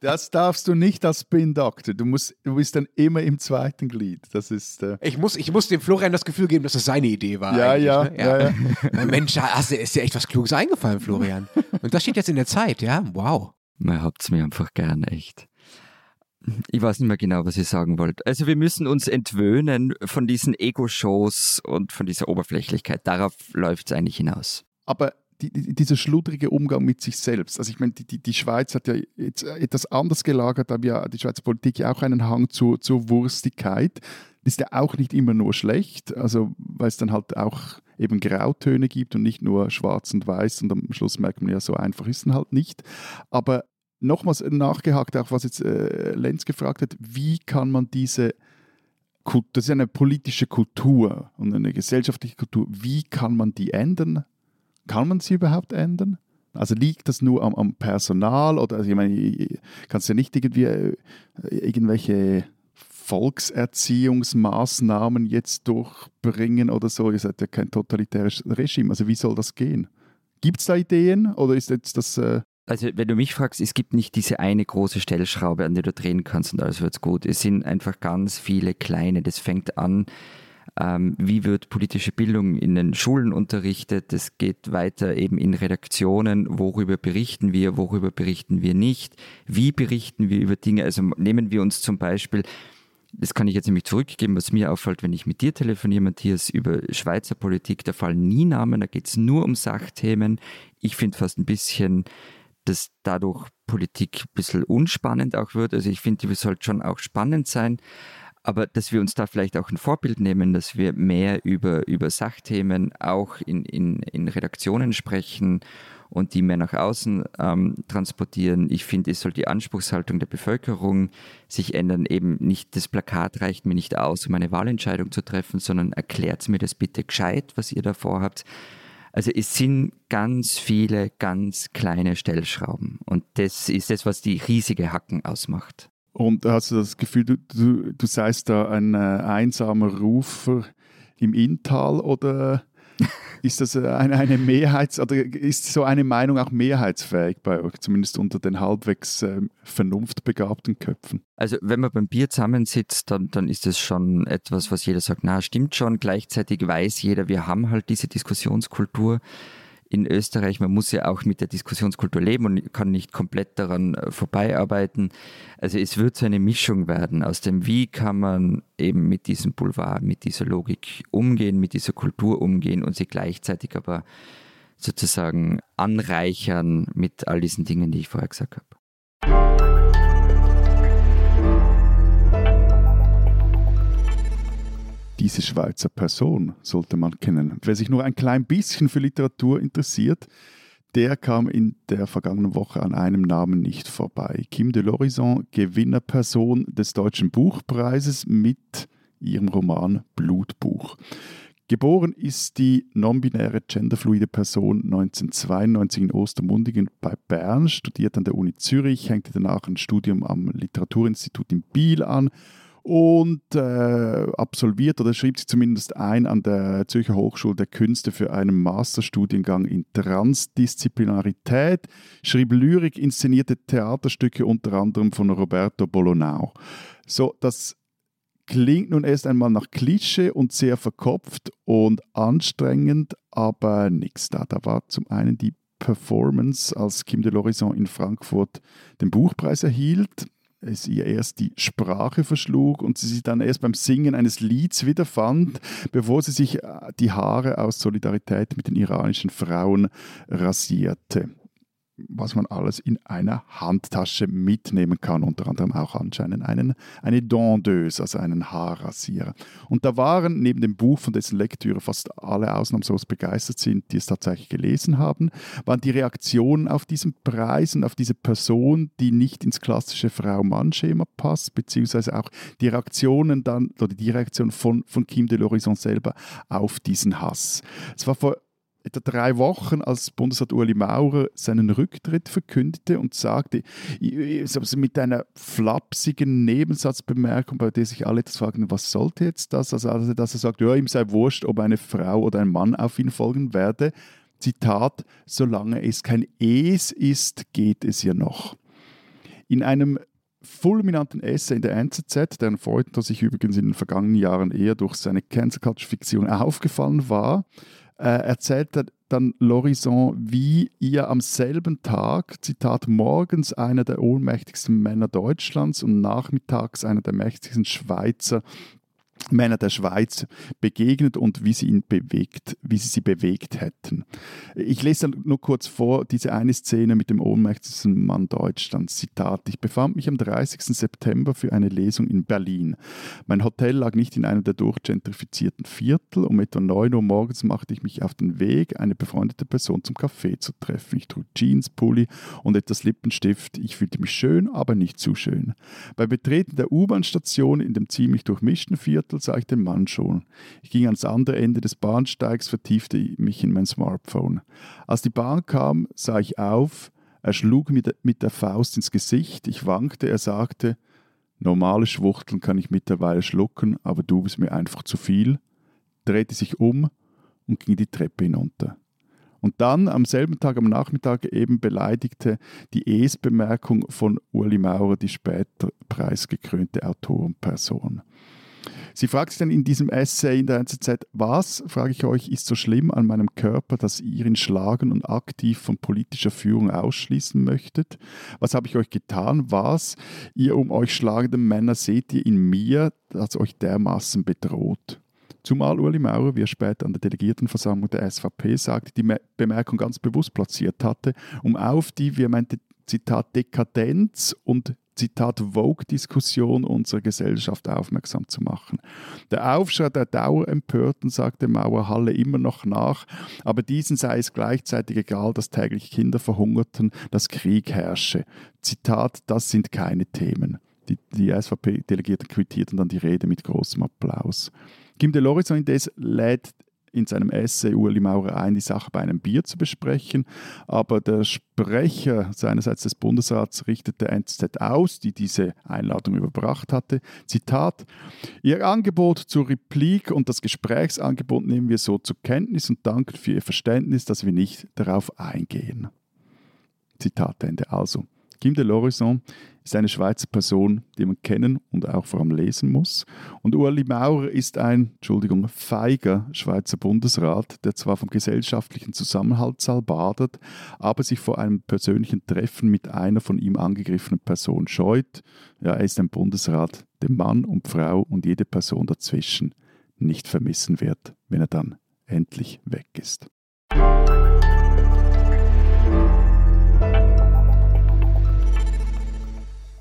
Das darfst du nicht als Spin-Doktor. Du, du bist dann immer im zweiten Glied. Das ist. Äh ich, muss, ich muss dem Florian das Gefühl geben, dass es seine Idee war. Ja, ja, ne? ja, ja, ja. Mensch, hast, ist dir echt was Kluges eingefallen, Florian. Und das steht jetzt in der Zeit, ja? Wow. Man habt es mir einfach gern, echt. Ich weiß nicht mehr genau, was ich sagen wollte. Also wir müssen uns entwöhnen von diesen Ego-Shows und von dieser Oberflächlichkeit. Darauf läuft es eigentlich hinaus. Aber die, die, dieser schludrige Umgang mit sich selbst. Also ich meine, die, die, Schweiz hat ja jetzt etwas anders gelagert, aber ja die Schweizer Politik ja auch einen Hang zur, zur Wurstigkeit. Ist ja auch nicht immer nur schlecht, also weil es dann halt auch eben Grautöne gibt und nicht nur schwarz und weiß und am Schluss merkt man ja, so einfach ist es halt nicht. Aber nochmals nachgehakt, auch was jetzt äh, Lenz gefragt hat, wie kann man diese das ist eine politische Kultur und eine gesellschaftliche Kultur. Wie kann man die ändern? Kann man sie überhaupt ändern? Also liegt das nur am, am Personal oder also ich meine, kannst ja nicht irgendwie äh, irgendwelche Volkserziehungsmaßnahmen jetzt durchbringen oder so? Ihr seid ja kein totalitäres Regime. Also wie soll das gehen? Gibt es da Ideen oder ist jetzt das... Äh also wenn du mich fragst, es gibt nicht diese eine große Stellschraube, an der du drehen kannst und alles wird gut. Es sind einfach ganz viele kleine. Das fängt an ähm, wie wird politische Bildung in den Schulen unterrichtet. Es geht weiter eben in Redaktionen, worüber berichten wir, worüber berichten wir nicht, wie berichten wir über Dinge. Also nehmen wir uns zum Beispiel das kann ich jetzt nämlich zurückgeben, was mir auffällt, wenn ich mit dir telefoniere, Matthias, über Schweizer Politik, da fallen nie Namen, da geht es nur um Sachthemen. Ich finde fast ein bisschen, dass dadurch Politik ein bisschen unspannend auch wird. Also ich finde, die sollte schon auch spannend sein aber dass wir uns da vielleicht auch ein Vorbild nehmen, dass wir mehr über, über Sachthemen auch in, in, in Redaktionen sprechen und die mehr nach außen ähm, transportieren. Ich finde, es soll die Anspruchshaltung der Bevölkerung sich ändern. Eben nicht das Plakat reicht mir nicht aus, um eine Wahlentscheidung zu treffen, sondern erklärt mir das bitte gescheit, was ihr da vorhabt. Also es sind ganz viele ganz kleine Stellschrauben und das ist das, was die riesige Hacken ausmacht. Und hast du das Gefühl, du, du, du seist da ein äh, einsamer Rufer im Inntal oder ist das äh, eine, eine Mehrheits- oder ist so eine Meinung auch mehrheitsfähig bei euch, zumindest unter den halbwegs äh, vernunftbegabten Köpfen? Also wenn man beim Bier zusammensitzt, dann, dann ist das schon etwas, was jeder sagt, na stimmt schon. Gleichzeitig weiß jeder, wir haben halt diese Diskussionskultur in Österreich. Man muss ja auch mit der Diskussionskultur leben und kann nicht komplett daran äh, vorbeiarbeiten. Also es wird so eine Mischung werden aus dem, wie kann man eben mit diesem Boulevard, mit dieser Logik umgehen, mit dieser Kultur umgehen und sie gleichzeitig aber sozusagen anreichern mit all diesen Dingen, die ich vorher gesagt habe. Diese Schweizer Person sollte man kennen. Wer sich nur ein klein bisschen für Literatur interessiert, der kam in der vergangenen Woche an einem Namen nicht vorbei. Kim de l'Horizon, Gewinnerperson des Deutschen Buchpreises mit ihrem Roman Blutbuch. Geboren ist die non-binäre genderfluide Person 1992 in Ostermundigen bei Bern, studiert an der Uni Zürich, hängte danach ein Studium am Literaturinstitut in Biel an und äh, absolviert oder schrieb sie zumindest ein an der Zürcher Hochschule der Künste für einen Masterstudiengang in Transdisziplinarität, schrieb Lyrik, inszenierte Theaterstücke unter anderem von Roberto Bolonau. So, das klingt nun erst einmal nach Klischee und sehr verkopft und anstrengend, aber nichts da. Da war zum einen die Performance, als Kim de l'Horizon in Frankfurt den Buchpreis erhielt, es ihr erst die Sprache verschlug und sie sich dann erst beim Singen eines Lieds wiederfand, bevor sie sich äh, die Haare aus Solidarität mit den iranischen Frauen rasierte was man alles in einer Handtasche mitnehmen kann, unter anderem auch anscheinend einen, eine Dondeuse, also einen Haarrasierer. Und da waren neben dem Buch, von dessen Lektüre fast alle ausnahmslos begeistert sind, die es tatsächlich gelesen haben, waren die Reaktionen auf diesen Preis und auf diese Person, die nicht ins klassische Frau-Mann-Schema passt, beziehungsweise auch die Reaktionen dann, oder die Reaktion von, von Kim de l'Horizon selber auf diesen Hass. Es war vor etwa drei Wochen, als Bundesrat Ueli Maurer seinen Rücktritt verkündete und sagte, mit einer flapsigen Nebensatzbemerkung, bei der sich alle etwas fragen, was sollte jetzt das? Also, dass er sagt, ja, ihm sei wurscht, ob eine Frau oder ein Mann auf ihn folgen werde. Zitat, solange es kein Es ist, geht es ja noch. In einem fulminanten Essay in der NZZ, deren Feuilleton sich übrigens in den vergangenen Jahren eher durch seine Cancel Culture Fiktion aufgefallen war, äh, erzählt er dann Lorison, wie ihr am selben Tag, Zitat, morgens einer der ohnmächtigsten Männer Deutschlands und nachmittags einer der mächtigsten Schweizer Männer der Schweiz begegnet und wie sie ihn bewegt, wie sie sie bewegt hätten. Ich lese nur kurz vor diese eine Szene mit dem ohnmächtigsten Mann Deutschlands. Zitat: Ich befand mich am 30. September für eine Lesung in Berlin. Mein Hotel lag nicht in einem der durchgentrifizierten Viertel. Um etwa 9 Uhr morgens machte ich mich auf den Weg, eine befreundete Person zum Café zu treffen. Ich trug Jeans, Pulli und etwas Lippenstift. Ich fühlte mich schön, aber nicht zu schön. Beim Betreten der U-Bahn-Station in dem ziemlich durchmischten Viertel Viertel sah ich den Mann schon. Ich ging ans andere Ende des Bahnsteigs, vertiefte mich in mein Smartphone. Als die Bahn kam, sah ich auf. Er schlug mir mit der Faust ins Gesicht. Ich wankte. Er sagte, normale Schwuchteln kann ich mittlerweile schlucken, aber du bist mir einfach zu viel. Drehte sich um und ging die Treppe hinunter. Und dann am selben Tag am Nachmittag eben beleidigte die Es-Bemerkung von Uli Maurer die später preisgekrönte Autorenperson. Sie fragt sich dann in diesem Essay in der NZZ, was, frage ich euch, ist so schlimm an meinem Körper, dass ihr ihn schlagen und aktiv von politischer Führung ausschließen möchtet? Was habe ich euch getan? Was, ihr um euch schlagenden Männer, seht ihr in mir, das euch dermaßen bedroht? Zumal Uli Maurer, wie er später an der Delegiertenversammlung der SVP sagte, die Bemerkung ganz bewusst platziert hatte, um auf die, wie er meinte, Zitat, Dekadenz und Zitat Vogue-Diskussion unserer Gesellschaft aufmerksam zu machen. Der Aufschrei der Dauerempörten sagte Mauerhalle immer noch nach, aber diesen sei es gleichzeitig egal, dass täglich Kinder verhungerten, dass Krieg herrsche. Zitat, das sind keine Themen. Die, die SVP-Delegierten quittierten dann die Rede mit großem Applaus. Kim de Lorison indes lädt in seinem Essay Ueli Maurer ein, die Sache bei einem Bier zu besprechen. Aber der Sprecher seinerseits des Bundesrats richtete NZZ aus, die diese Einladung überbracht hatte. Zitat: Ihr Angebot zur Replik und das Gesprächsangebot nehmen wir so zur Kenntnis und danken für Ihr Verständnis, dass wir nicht darauf eingehen. Zitat Ende. Also, Kim de l'Horizon ist eine Schweizer Person, die man kennen und auch vor allem lesen muss. Und Ueli Maurer ist ein, Entschuldigung, feiger Schweizer Bundesrat, der zwar vom gesellschaftlichen Zusammenhalt badet, aber sich vor einem persönlichen Treffen mit einer von ihm angegriffenen Person scheut. Ja, er ist ein Bundesrat, den Mann und Frau und jede Person dazwischen nicht vermissen wird, wenn er dann endlich weg ist.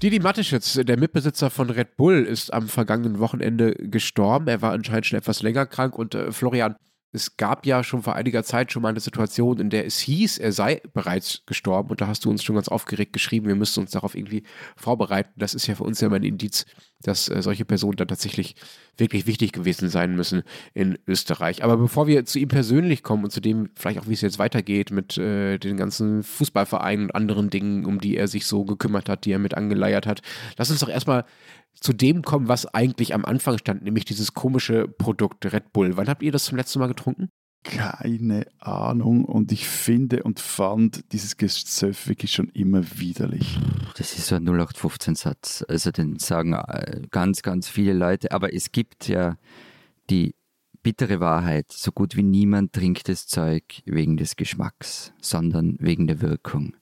Didi Mateschitz, der Mitbesitzer von Red Bull, ist am vergangenen Wochenende gestorben. Er war anscheinend schon etwas länger krank und äh, Florian, es gab ja schon vor einiger Zeit schon mal eine Situation, in der es hieß, er sei bereits gestorben. Und da hast du uns schon ganz aufgeregt geschrieben, wir müssten uns darauf irgendwie vorbereiten. Das ist ja für uns ja immer ein Indiz, dass äh, solche Personen dann tatsächlich wirklich wichtig gewesen sein müssen in Österreich. Aber bevor wir zu ihm persönlich kommen und zu dem vielleicht auch, wie es jetzt weitergeht mit äh, den ganzen Fußballvereinen und anderen Dingen, um die er sich so gekümmert hat, die er mit angeleiert hat, lass uns doch erstmal zu dem kommen, was eigentlich am Anfang stand, nämlich dieses komische Produkt Red Bull. Wann habt ihr das zum letzten Mal getrunken? Keine Ahnung und ich finde und fand dieses Gezöff wirklich schon immer widerlich. Das ist so ein 0815-Satz. Also den sagen äh, ganz, ganz viele Leute. Aber es gibt ja die bittere Wahrheit. So gut wie niemand trinkt das Zeug wegen des Geschmacks, sondern wegen der Wirkung.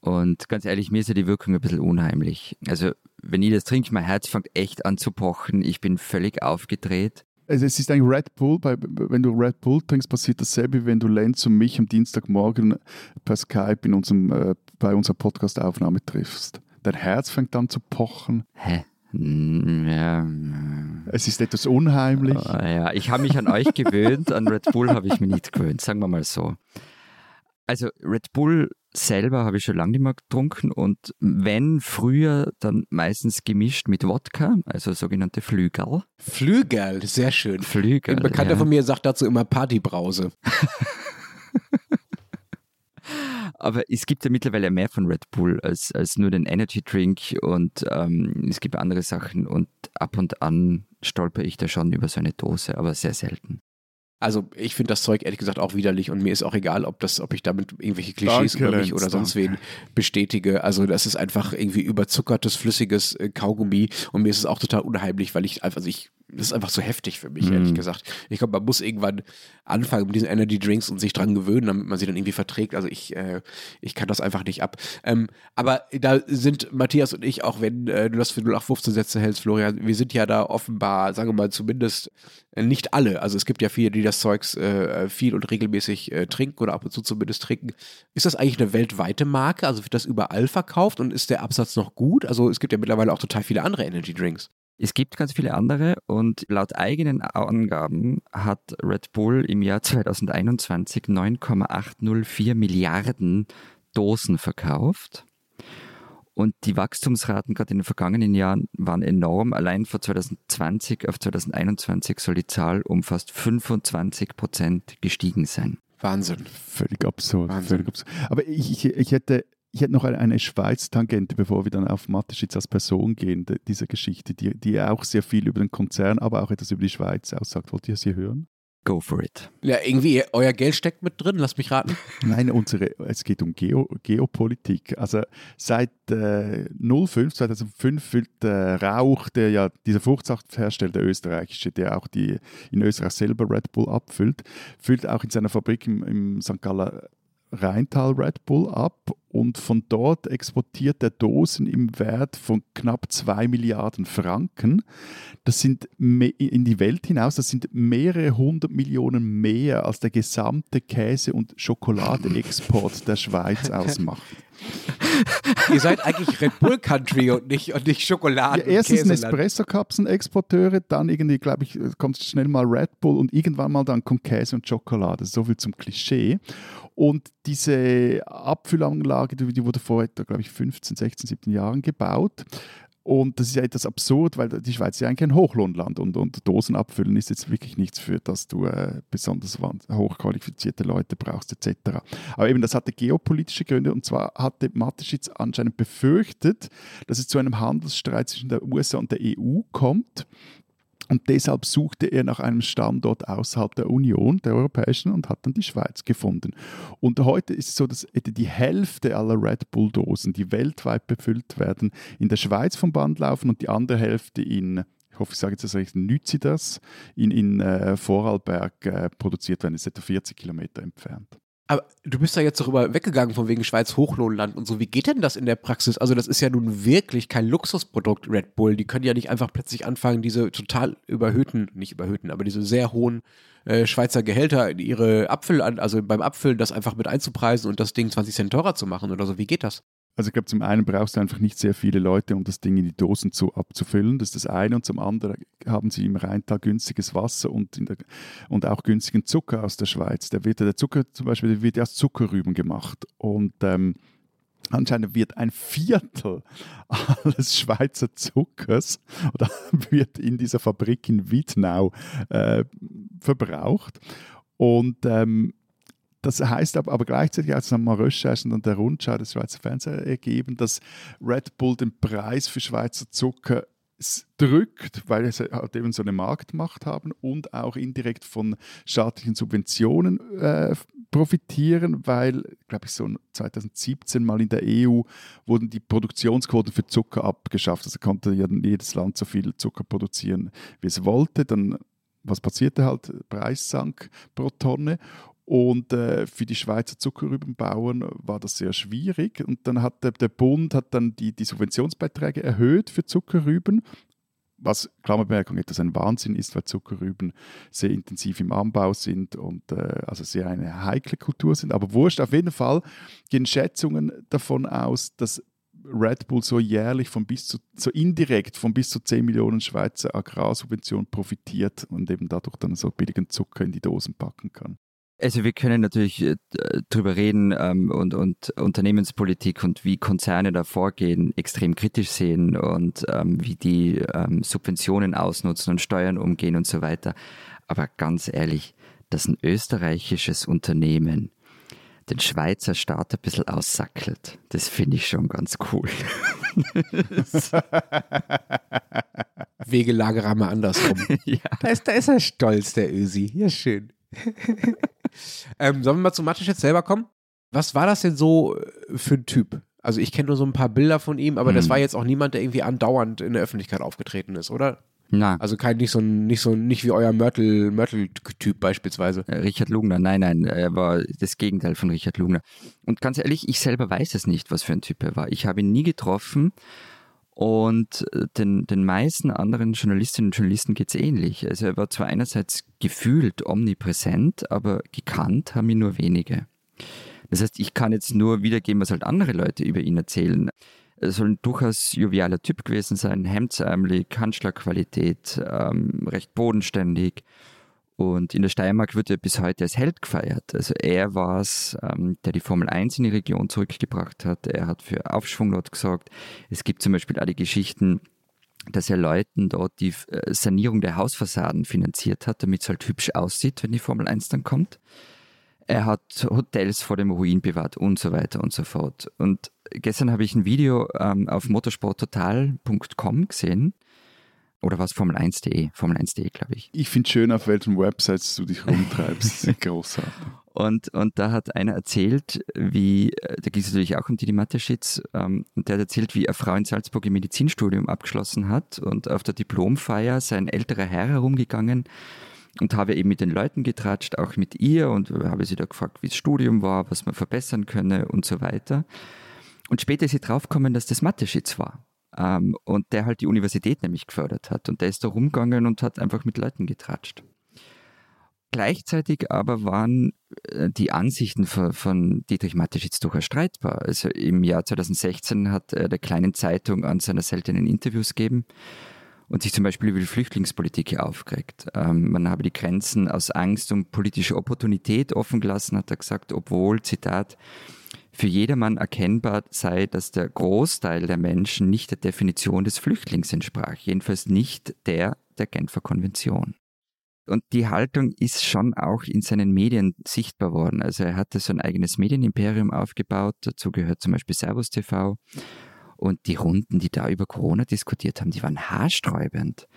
Und ganz ehrlich, mir ist ja die Wirkung ein bisschen unheimlich. Also, wenn ich das trinke, mein Herz fängt echt an zu pochen. Ich bin völlig aufgedreht. Also es ist ein Red Bull, bei, wenn du Red Bull trinkst, passiert dasselbe, wenn du Lenz und mich am Dienstagmorgen per Skype in unserem, äh, bei unserer Podcast-Aufnahme triffst. Dein Herz fängt an zu pochen. Hä? Ja. Es ist etwas unheimlich. Oh, ja, ich habe mich an euch gewöhnt, an Red Bull habe ich mich nicht gewöhnt, sagen wir mal so. Also Red Bull selber habe ich schon lange nicht mehr getrunken und wenn früher, dann meistens gemischt mit Wodka, also sogenannte Flügel. Flügel, sehr schön. Flügel. Ein Bekannter ja. von mir sagt dazu immer Partybrause. Aber es gibt ja mittlerweile mehr von Red Bull als, als nur den Energy Drink und ähm, es gibt andere Sachen und ab und an stolper ich da schon über so eine Dose, aber sehr selten. Also ich finde das Zeug ehrlich gesagt auch widerlich und mir ist auch egal, ob das, ob ich damit irgendwelche Klischees Danke, über mich oder sonst danke. wen bestätige. Also das ist einfach irgendwie überzuckertes, flüssiges äh, Kaugummi und mir ist es auch total unheimlich, weil ich einfach, also ich, das ist einfach so heftig für mich, Mhm. ehrlich gesagt. Ich glaube, man muss irgendwann anfangen mit diesen Energy Drinks und sich dran gewöhnen, damit man sie dann irgendwie verträgt. Also ich, äh, ich kann das einfach nicht ab. Ähm, aber da sind Matthias und ich, auch wenn äh, du das für 0815 Sätze hältst, Florian, wir sind ja da offenbar, sagen wir mal, zumindest äh, nicht alle. Also es gibt ja viele, die das Zeugs äh, viel und regelmäßig äh, trinken oder ab und zu zumindest trinken. Ist das eigentlich eine weltweite Marke? Also wird das überall verkauft und ist der Absatz noch gut? Also es gibt ja mittlerweile auch total viele andere Energy Drinks. Es gibt ganz viele andere und laut eigenen Angaben hat Red Bull im Jahr 2021 9,804 Milliarden Dosen verkauft. Und die Wachstumsraten gerade in den vergangenen Jahren waren enorm. Allein von 2020 auf 2021 soll die Zahl um fast 25 Prozent gestiegen sein. Wahnsinn. Völlig absurd. Wahnsinn. Völlig absurd. Aber ich, ich, ich hätte. Ich hätte noch eine, eine Schweiz-Tangente, bevor wir dann auf Mateschitz als Person gehen, de- dieser Geschichte, die, die auch sehr viel über den Konzern, aber auch etwas über die Schweiz aussagt. Wollt ihr sie hören? Go for it. Ja, irgendwie, euer Geld steckt mit drin, lass mich raten. Nein, unsere, es geht um Geo, Geopolitik. Also seit äh, 05, 2005 füllt äh, Rauch, der ja dieser Fruchtsafthersteller, der österreichische, der auch die in Österreich selber Red Bull abfüllt, füllt auch in seiner Fabrik im, im St. Galler Rheintal Red Bull ab und von dort exportiert er Dosen im Wert von knapp 2 Milliarden Franken. Das sind in die Welt hinaus, das sind mehrere hundert Millionen mehr als der gesamte Käse- und Schokoladeexport der Schweiz ausmacht. Ihr seid eigentlich Red Bull Country und nicht, und nicht Schokolade. Ja, erstens Nespresso-Kapseln-Exporteure, dann irgendwie, glaube ich, kommt schnell mal Red Bull und irgendwann mal dann kommt Käse und Schokolade. So viel zum Klischee. Und diese Abfüllanlage, die die wurde vor etwa, glaube ich, 15, 16, 17 Jahren gebaut. Und das ist ja etwas absurd, weil die Schweiz ja eigentlich ein Hochlohnland und, und Dosen abfüllen ist jetzt wirklich nichts für, dass du äh, besonders hochqualifizierte Leute brauchst etc. Aber eben, das hatte geopolitische Gründe und zwar hatte Mateschitz anscheinend befürchtet, dass es zu einem Handelsstreit zwischen der USA und der EU kommt. Und deshalb suchte er nach einem Standort außerhalb der Union, der europäischen, und hat dann die Schweiz gefunden. Und heute ist es so, dass etwa die Hälfte aller Red Bull-Dosen, die weltweit befüllt werden, in der Schweiz vom Band laufen und die andere Hälfte in, ich hoffe, ich sage jetzt das recht, Nützidas, in, in äh, Vorarlberg äh, produziert werden. Das ist etwa 40 Kilometer entfernt. Aber du bist da jetzt darüber weggegangen von wegen Schweiz Hochlohnland und so. Wie geht denn das in der Praxis? Also das ist ja nun wirklich kein Luxusprodukt, Red Bull. Die können ja nicht einfach plötzlich anfangen, diese total überhöhten, nicht überhöhten, aber diese sehr hohen äh, Schweizer Gehälter in ihre Apfel also beim Abfüllen das einfach mit einzupreisen und das Ding 20 Cent teurer zu machen oder so. Wie geht das? Also ich glaube, zum einen brauchst du einfach nicht sehr viele Leute, um das Ding in die Dosen zu, abzufüllen. Das ist das eine. Und zum anderen haben sie im Rheintal günstiges Wasser und, der, und auch günstigen Zucker aus der Schweiz. Der, wird, der Zucker zum Beispiel der wird aus Zuckerrüben gemacht. Und ähm, Anscheinend wird ein Viertel alles Schweizer Zuckers oder wird in dieser Fabrik in Wiednau äh, verbraucht. Und ähm, das heißt aber, gleichzeitig, als dann mal Recherchen und der Rundschau des Schweizer Fernsehens ergeben, dass Red Bull den Preis für Schweizer Zucker drückt, weil sie halt eben so eine Marktmacht haben und auch indirekt von staatlichen Subventionen äh, profitieren, weil, glaube ich, so 2017 mal in der EU wurden die Produktionsquoten für Zucker abgeschafft. Also konnte jedes Land so viel Zucker produzieren, wie es wollte. Dann, was passierte halt? Preis sank pro Tonne. Und äh, für die Schweizer Zuckerrübenbauern war das sehr schwierig. Und dann hat der, der Bund hat dann die, die Subventionsbeiträge erhöht für Zuckerrüben was Klammerbemerkung etwas ein Wahnsinn ist, weil Zuckerrüben sehr intensiv im Anbau sind und äh, also sehr eine heikle Kultur sind. Aber wurscht, auf jeden Fall gehen Schätzungen davon aus, dass Red Bull so jährlich von bis zu, so indirekt von bis zu 10 Millionen Schweizer Agrarsubventionen profitiert und eben dadurch dann so billigen Zucker in die Dosen packen kann. Also wir können natürlich äh, drüber reden ähm, und, und Unternehmenspolitik und wie Konzerne da vorgehen, extrem kritisch sehen und ähm, wie die ähm, Subventionen ausnutzen und Steuern umgehen und so weiter. Aber ganz ehrlich, dass ein österreichisches Unternehmen den Schweizer Staat ein bisschen aussackelt, das finde ich schon ganz cool. Wegelagerer mal andersrum. ja. da, ist, da ist er stolz, der Ösi. Ja, schön. ähm, sollen wir mal zu Matisch jetzt selber kommen? Was war das denn so äh, für ein Typ? Also ich kenne nur so ein paar Bilder von ihm, aber hm. das war jetzt auch niemand, der irgendwie andauernd in der Öffentlichkeit aufgetreten ist, oder? Na. Also kein nicht so ein, nicht so nicht wie euer Mörtel, Mörtel-Typ beispielsweise. Äh, Richard Lugner, nein, nein, er war das Gegenteil von Richard Lugner. Und ganz ehrlich, ich selber weiß es nicht, was für ein Typ er war. Ich habe ihn nie getroffen und äh, den, den meisten anderen Journalistinnen und Journalisten geht es ähnlich. Also er war zwar einerseits gefühlt omnipräsent, aber gekannt haben ihn nur wenige. Das heißt, ich kann jetzt nur wiedergeben, was halt andere Leute über ihn erzählen. Er soll ein durchaus jovialer Typ gewesen sein, hemdsärmelig, Handschlagqualität, ähm, recht bodenständig und in der Steiermark wird er bis heute als Held gefeiert. Also er war es, ähm, der die Formel 1 in die Region zurückgebracht hat. Er hat für Aufschwung dort gesorgt. Es gibt zum Beispiel auch die Geschichten, dass er Leuten dort die äh, Sanierung der Hausfassaden finanziert hat, damit es halt hübsch aussieht, wenn die Formel 1 dann kommt. Er hat Hotels vor dem Ruin bewahrt und so weiter und so fort. Und gestern habe ich ein Video ähm, auf motorsporttotal.com gesehen, oder was Formel1.de? Formel1.de, glaube ich. Ich finde schön, auf welchen Websites du dich rumtreibst. Großartig. Und, und da hat einer erzählt, wie, äh, da ging es natürlich auch um die Mateschitz, ähm, und der hat erzählt, wie eine Frau in Salzburg im Medizinstudium abgeschlossen hat und auf der Diplomfeier sein älterer Herr herumgegangen und habe eben mit den Leuten getratscht, auch mit ihr und habe sie da gefragt, wie das Studium war, was man verbessern könne und so weiter. Und später ist sie draufgekommen, dass das Mathe-Schitz war. Ähm, und der halt die Universität nämlich gefördert hat. Und der ist da rumgegangen und hat einfach mit Leuten getratscht. Gleichzeitig aber waren äh, die Ansichten von, von Dietrich Mateschitz durchaus streitbar. Also im Jahr 2016 hat er der kleinen Zeitung an seiner seltenen Interviews gegeben und sich zum Beispiel über die Flüchtlingspolitik aufgeregt. Ähm, man habe die Grenzen aus Angst um politische Opportunität offen gelassen, hat er gesagt, obwohl, Zitat, für jedermann erkennbar sei, dass der Großteil der Menschen nicht der Definition des Flüchtlings entsprach, jedenfalls nicht der der Genfer Konvention. Und die Haltung ist schon auch in seinen Medien sichtbar worden. Also er hatte so ein eigenes Medienimperium aufgebaut, dazu gehört zum Beispiel Servus TV. Und die Runden, die da über Corona diskutiert haben, die waren haarsträubend.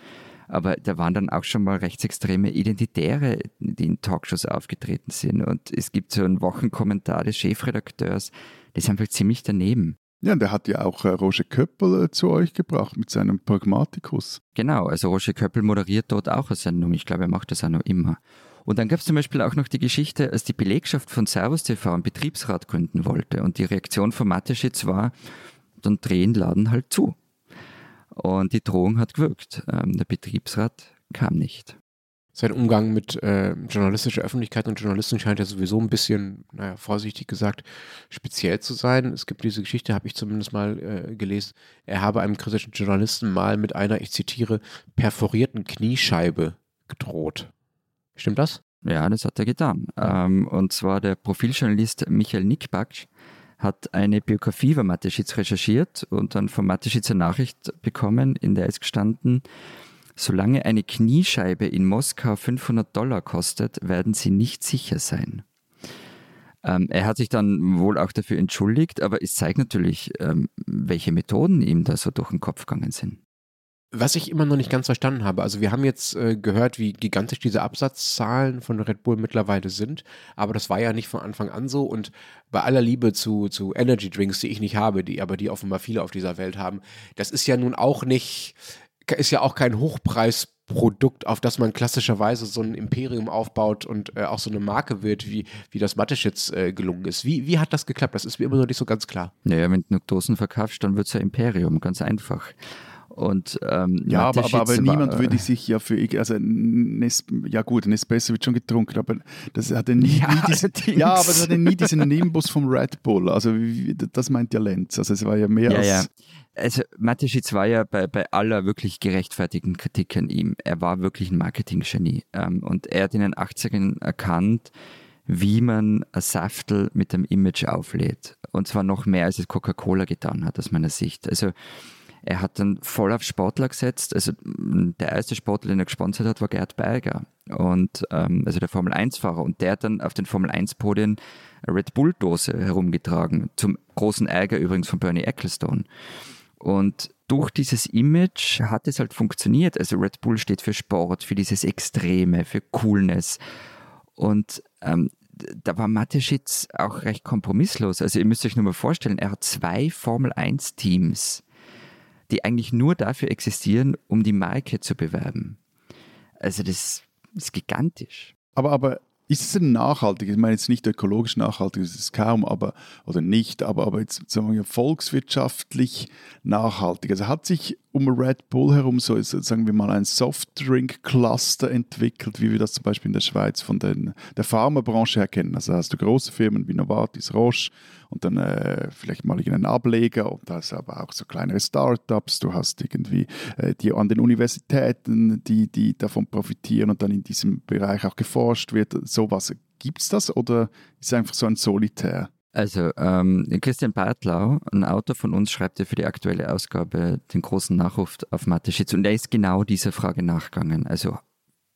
Aber da waren dann auch schon mal rechtsextreme Identitäre, die in Talkshows aufgetreten sind. Und es gibt so einen Wochenkommentar des Chefredakteurs, das ist einfach ziemlich daneben. Ja, und der hat ja auch äh, Roger Köppel äh, zu euch gebracht mit seinem Pragmatikus. Genau, also Roger Köppel moderiert dort auch eine Sendung. Ich glaube, er macht das auch noch immer. Und dann gab es zum Beispiel auch noch die Geschichte, als die Belegschaft von Servus TV einen Betriebsrat gründen wollte. Und die Reaktion von Mateschitz war, dann drehen Laden halt zu. Und die Drohung hat gewirkt. Ähm, der Betriebsrat kam nicht. Sein Umgang mit äh, journalistischer Öffentlichkeit und Journalisten scheint ja sowieso ein bisschen, naja, vorsichtig gesagt, speziell zu sein. Es gibt diese Geschichte, habe ich zumindest mal äh, gelesen. Er habe einem kritischen Journalisten mal mit einer, ich zitiere, perforierten Kniescheibe gedroht. Stimmt das? Ja, das hat er getan. Ähm, und zwar der Profiljournalist Michael Nickbaksch hat eine Biografie über Mateschitz recherchiert und dann von Mateschitz eine Nachricht bekommen, in der ist gestanden, Solange eine Kniescheibe in Moskau 500 Dollar kostet, werden Sie nicht sicher sein. Ähm, er hat sich dann wohl auch dafür entschuldigt, aber es zeigt natürlich, ähm, welche Methoden ihm da so durch den Kopf gegangen sind. Was ich immer noch nicht ganz verstanden habe, also wir haben jetzt äh, gehört, wie gigantisch diese Absatzzahlen von Red Bull mittlerweile sind, aber das war ja nicht von Anfang an so und bei aller Liebe zu, zu Energy Drinks, die ich nicht habe, die aber die offenbar viele auf dieser Welt haben, das ist ja nun auch nicht, ist ja auch kein Hochpreisprodukt, auf das man klassischerweise so ein Imperium aufbaut und äh, auch so eine Marke wird, wie, wie das Mateschitz äh, gelungen ist. Wie, wie hat das geklappt? Das ist mir immer noch nicht so ganz klar. Naja, wenn du Dosen verkaufst, dann wird es ein Imperium, ganz einfach. Und, ähm, ja, aber, aber, aber niemand würde sich ja für, also Nes, ja gut, Nespresso wird schon getrunken, aber das hatte nie, ja, nie diesen, ja, aber das hatte nie diesen Nimbus vom Red Bull. Also das meint ja Lenz. Also es war ja mehr ja, als ja also Mateschitz war ja bei, bei aller wirklich gerechtfertigten Kritik an ihm, er war wirklich ein Marketinggenie ähm, und er hat in den 80ern erkannt, wie man ein Saftel mit dem Image auflädt. Und zwar noch mehr, als es Coca-Cola getan hat, aus meiner Sicht. Also er hat dann voll auf Sportler gesetzt. Also der erste Sportler, den er gesponsert hat, war Gerd Berger. Und ähm, also der Formel 1-Fahrer. Und der hat dann auf den Formel 1-Podien eine Red Bull-Dose herumgetragen. Zum großen Ärger übrigens von Bernie Ecclestone. Und durch dieses Image hat es halt funktioniert. Also Red Bull steht für Sport, für dieses Extreme, für Coolness. Und ähm, da war Mateschitz auch recht kompromisslos. Also ihr müsst euch nur mal vorstellen, er hat zwei Formel 1 Teams, die eigentlich nur dafür existieren, um die Marke zu bewerben. Also das ist gigantisch. Aber, aber ist es denn nachhaltig? Ich meine jetzt nicht ökologisch nachhaltig, ist kaum, aber oder nicht, aber, aber jetzt sagen wir volkswirtschaftlich nachhaltig. Also hat sich um Red Bull herum so, sagen wir mal, ein Softdrink-Cluster entwickelt, wie wir das zum Beispiel in der Schweiz von den, der Pharmabranche her kennen. Also hast du große Firmen wie Novartis, Roche und dann äh, vielleicht mal irgendeinen Ableger und da hast aber auch so kleinere Startups. Du hast irgendwie äh, die an den Universitäten, die, die davon profitieren und dann in diesem Bereich auch geforscht wird. Sowas gibt es das oder ist es einfach so ein Solitär? Also, ähm, Christian Bartlau, ein Autor von uns, schreibt ja für die aktuelle Ausgabe den großen Nachruf auf Mateschitz und er ist genau dieser Frage nachgegangen. Also,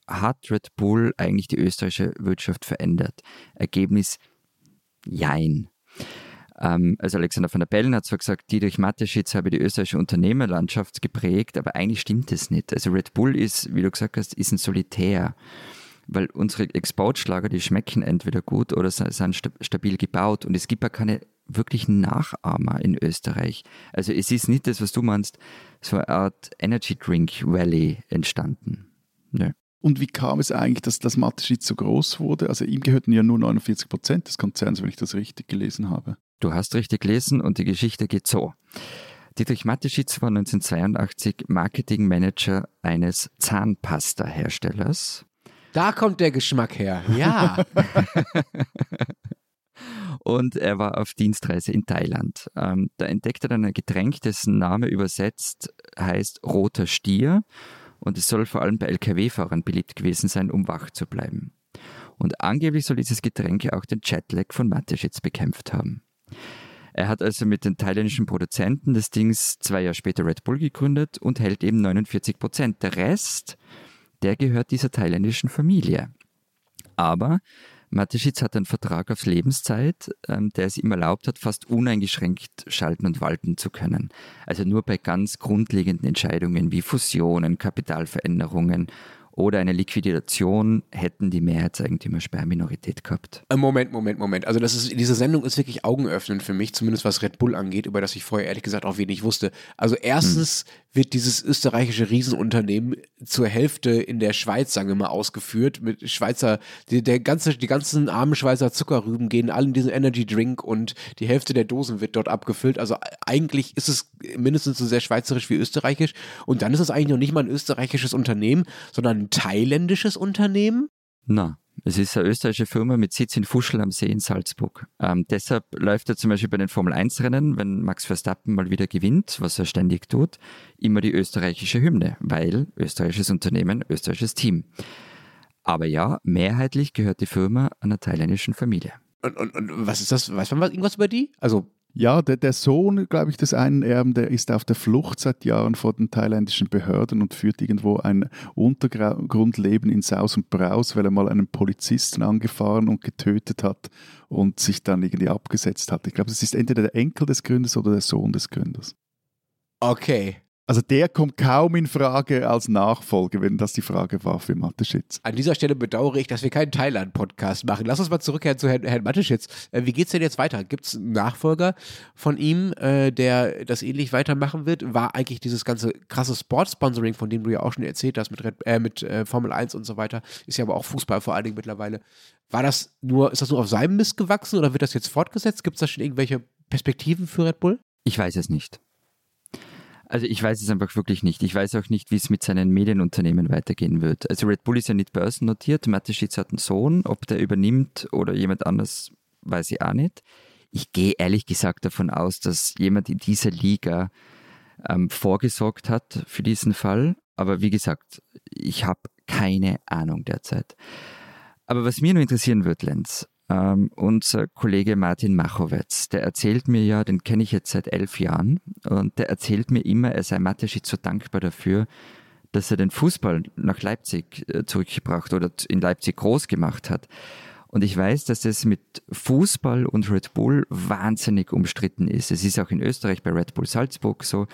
hat Red Bull eigentlich die österreichische Wirtschaft verändert? Ergebnis, jein. Ähm, also Alexander von der Bellen hat zwar gesagt, die durch Mateschitz habe die österreichische Unternehmerlandschaft geprägt, aber eigentlich stimmt es nicht. Also Red Bull ist, wie du gesagt hast, ist ein Solitär weil unsere Exportschlager, die schmecken entweder gut oder sind stabil gebaut und es gibt ja keine wirklichen Nachahmer in Österreich. Also es ist nicht das, was du meinst, so eine Art Energy Drink Valley entstanden. Nö. Und wie kam es eigentlich, dass das Mateschitz so groß wurde? Also ihm gehörten ja nur 49 Prozent des Konzerns, wenn ich das richtig gelesen habe. Du hast richtig gelesen und die Geschichte geht so. Dietrich Mateschitz war 1982 Marketingmanager eines Zahnpasta-Herstellers da kommt der Geschmack her, ja. und er war auf Dienstreise in Thailand. Ähm, da entdeckte er dann ein Getränk, dessen Name übersetzt heißt roter Stier und es soll vor allem bei Lkw-Fahrern beliebt gewesen sein, um wach zu bleiben. Und angeblich soll dieses Getränk auch den Jetlag von Mateschitz bekämpft haben. Er hat also mit den thailändischen Produzenten des Dings zwei Jahre später Red Bull gegründet und hält eben 49 Prozent. Der Rest der gehört dieser thailändischen Familie. Aber Mateschitz hat einen Vertrag auf Lebenszeit, ähm, der es ihm erlaubt hat, fast uneingeschränkt schalten und walten zu können. Also nur bei ganz grundlegenden Entscheidungen wie Fusionen, Kapitalveränderungen oder eine Liquidation hätten die Mehrheitseigentümer Sperrminorität gehabt. Äh, Moment, Moment, Moment. Also das ist, diese Sendung ist wirklich augenöffnend für mich, zumindest was Red Bull angeht, über das ich vorher ehrlich gesagt auch wenig wusste. Also erstens, hm. Wird dieses österreichische Riesenunternehmen zur Hälfte in der Schweiz, sagen wir mal, ausgeführt. Mit Schweizer, die, der ganze, die ganzen armen Schweizer Zuckerrüben gehen alle in diesen Energy Drink und die Hälfte der Dosen wird dort abgefüllt. Also eigentlich ist es mindestens so sehr schweizerisch wie österreichisch. Und dann ist es eigentlich noch nicht mal ein österreichisches Unternehmen, sondern ein thailändisches Unternehmen. Na, es ist eine österreichische Firma mit Sitz in Fuschel am See in Salzburg. Ähm, deshalb läuft er zum Beispiel bei den Formel-1-Rennen, wenn Max Verstappen mal wieder gewinnt, was er ständig tut, immer die österreichische Hymne, weil österreichisches Unternehmen, österreichisches Team. Aber ja, mehrheitlich gehört die Firma einer thailändischen Familie. Und, und, und was ist das? Weiß man was, irgendwas über die? Also ja, der, der Sohn, glaube ich, des einen Erben, der ist auf der Flucht seit Jahren vor den thailändischen Behörden und führt irgendwo ein Untergrundleben in Saus und Braus, weil er mal einen Polizisten angefahren und getötet hat und sich dann irgendwie abgesetzt hat. Ich glaube, es ist entweder der Enkel des Gründers oder der Sohn des Gründers. Okay. Also der kommt kaum in Frage als Nachfolger, wenn das die Frage war für Mateschitz. An dieser Stelle bedauere ich, dass wir keinen Thailand-Podcast machen. Lass uns mal zurückkehren zu Herrn, Herrn Mateschitz. Äh, wie geht's denn jetzt weiter? Gibt es einen Nachfolger von ihm, äh, der das ähnlich weitermachen wird? War eigentlich dieses ganze krasse Sportsponsoring, von dem du ja auch schon erzählt hast, mit, Red, äh, mit äh, Formel 1 und so weiter, ist ja aber auch Fußball vor allen Dingen mittlerweile. War das nur, ist das nur auf seinem Mist gewachsen oder wird das jetzt fortgesetzt? Gibt es da schon irgendwelche Perspektiven für Red Bull? Ich weiß es nicht. Also ich weiß es einfach wirklich nicht. Ich weiß auch nicht, wie es mit seinen Medienunternehmen weitergehen wird. Also Red Bull ist ja nicht börsennotiert. Mateschitz hat einen Sohn. Ob der übernimmt oder jemand anders, weiß ich auch nicht. Ich gehe ehrlich gesagt davon aus, dass jemand in dieser Liga ähm, vorgesorgt hat für diesen Fall. Aber wie gesagt, ich habe keine Ahnung derzeit. Aber was mir nur interessieren wird, Lenz, ähm, unser Kollege Martin Machowetz, der erzählt mir ja, den kenne ich jetzt seit elf Jahren, und der erzählt mir immer, er sei Mateschitz so dankbar dafür, dass er den Fußball nach Leipzig äh, zurückgebracht oder in Leipzig groß gemacht hat. Und ich weiß, dass es mit Fußball und Red Bull wahnsinnig umstritten ist. Es ist auch in Österreich bei Red Bull Salzburg so.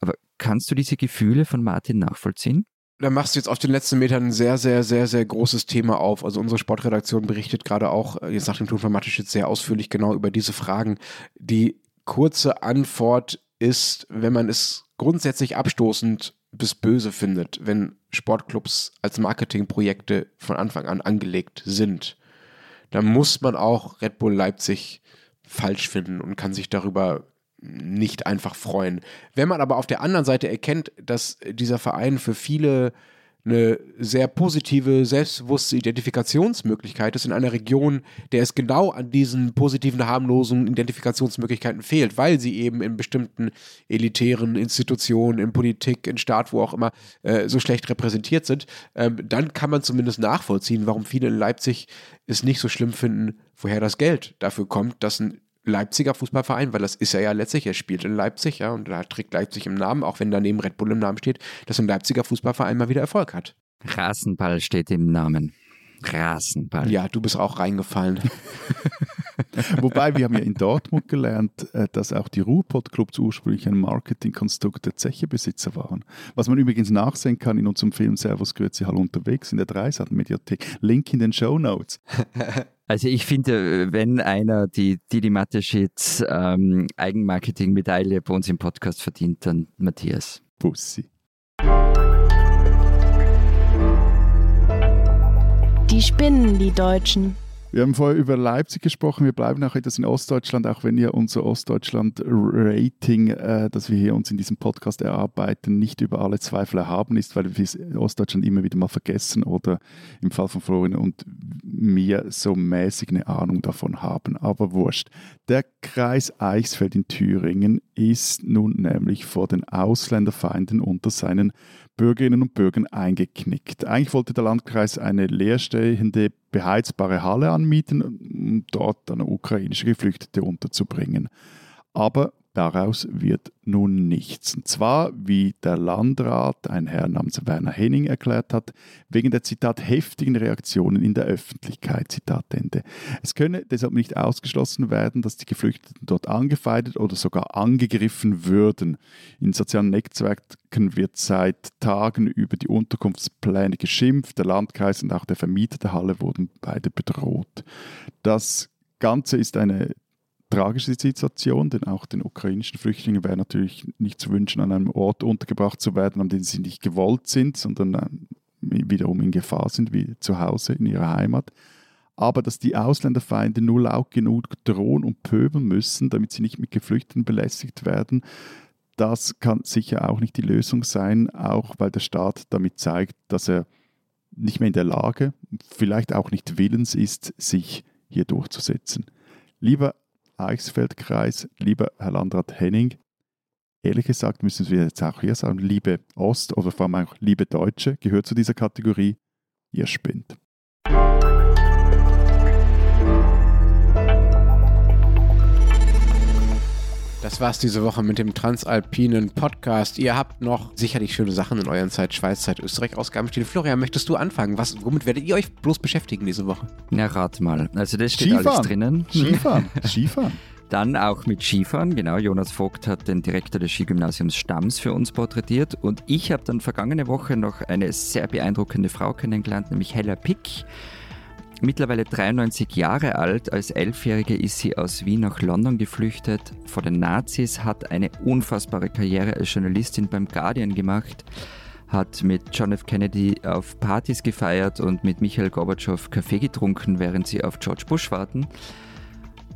Aber kannst du diese Gefühle von Martin nachvollziehen? Da machst du jetzt auf den letzten Metern ein sehr, sehr, sehr, sehr großes Thema auf. Also unsere Sportredaktion berichtet gerade auch, äh, jetzt nach dem Ton von Matisch jetzt sehr ausführlich genau über diese Fragen. Die kurze Antwort ist, wenn man es grundsätzlich abstoßend bis böse findet, wenn Sportclubs als Marketingprojekte von Anfang an angelegt sind, dann muss man auch Red Bull Leipzig falsch finden und kann sich darüber nicht einfach freuen. Wenn man aber auf der anderen Seite erkennt, dass dieser Verein für viele eine sehr positive, selbstbewusste Identifikationsmöglichkeit ist in einer Region, der es genau an diesen positiven, harmlosen Identifikationsmöglichkeiten fehlt, weil sie eben in bestimmten elitären Institutionen, in Politik, in Staat, wo auch immer, äh, so schlecht repräsentiert sind, ähm, dann kann man zumindest nachvollziehen, warum viele in Leipzig es nicht so schlimm finden, woher das Geld dafür kommt, dass ein Leipziger Fußballverein, weil das ist er ja letztlich, er spielt in Leipzig, ja, und da trägt Leipzig im Namen, auch wenn daneben Red Bull im Namen steht, dass ein Leipziger Fußballverein mal wieder Erfolg hat. Rasenball steht im Namen. Rasenball. Ja, du bist auch reingefallen. Wobei wir haben ja in Dortmund gelernt, äh, dass auch die Ruhrpott-Clubs ursprünglich ein Marketingkonstrukt der Zechebesitzer waren. Was man übrigens nachsehen kann in unserem Film Servus Grüezi Hallo unterwegs in der Dreisat-Mediathek. Link in den Show Notes. Also ich finde, wenn einer die Didi Mateschitz ähm, Eigenmarketing-Medaille bei uns im Podcast verdient, dann Matthias. Pussy. Die spinnen, die Deutschen. Wir haben vorher über Leipzig gesprochen. Wir bleiben auch etwas in Ostdeutschland, auch wenn ja unser Ostdeutschland-Rating, äh, das wir hier uns in diesem Podcast erarbeiten, nicht über alle Zweifel erhaben ist, weil wir Ostdeutschland immer wieder mal vergessen oder im Fall von Florian und mir so mäßig eine Ahnung davon haben. Aber wurscht. Der Kreis Eichsfeld in Thüringen ist nun nämlich vor den Ausländerfeinden unter seinen Bürgerinnen und Bürgern eingeknickt. Eigentlich wollte der Landkreis eine leerstehende, beheizbare Halle anmieten, um dort dann ukrainische Geflüchtete unterzubringen. Aber Daraus wird nun nichts. Und zwar, wie der Landrat, ein Herr namens Werner Henning, erklärt hat, wegen der Zitat heftigen Reaktionen in der Öffentlichkeit. Zitat Ende. Es könne deshalb nicht ausgeschlossen werden, dass die Geflüchteten dort angefeindet oder sogar angegriffen würden. In sozialen Netzwerken wird seit Tagen über die Unterkunftspläne geschimpft. Der Landkreis und auch der Vermieter der Halle wurden beide bedroht. Das Ganze ist eine tragische Situation, denn auch den ukrainischen Flüchtlingen wäre natürlich nicht zu wünschen, an einem Ort untergebracht zu werden, an dem sie nicht gewollt sind, sondern äh, wiederum in Gefahr sind, wie zu Hause in ihrer Heimat. Aber dass die Ausländerfeinde nur laut genug drohen und pöbeln müssen, damit sie nicht mit Geflüchteten belästigt werden, das kann sicher auch nicht die Lösung sein, auch weil der Staat damit zeigt, dass er nicht mehr in der Lage, vielleicht auch nicht willens ist, sich hier durchzusetzen. Lieber Eichsfeldkreis, lieber Herr Landrat Henning, ehrlich gesagt müssen wir jetzt auch hier sagen, liebe Ost- oder vor allem auch liebe Deutsche, gehört zu dieser Kategorie, ihr spinnt. Das war's diese Woche mit dem Transalpinen Podcast. Ihr habt noch sicherlich schöne Sachen in euren Zeit, Schweiz, Zeit, Österreich Ausgaben stehen. Florian, möchtest du anfangen? Was, womit werdet ihr euch bloß beschäftigen diese Woche? Na, rat mal. Also das steht Skifahren. alles drinnen. Skifahren, Skifahren. Dann auch mit Skifahren, genau. Jonas Vogt hat den Direktor des Skigymnasiums Stamms für uns porträtiert und ich habe dann vergangene Woche noch eine sehr beeindruckende Frau kennengelernt, nämlich Hella Pick. Mittlerweile 93 Jahre alt, als Elfjährige ist sie aus Wien nach London geflüchtet vor den Nazis, hat eine unfassbare Karriere als Journalistin beim Guardian gemacht, hat mit John F. Kennedy auf Partys gefeiert und mit Michael Gorbatschow Kaffee getrunken, während sie auf George Bush warten.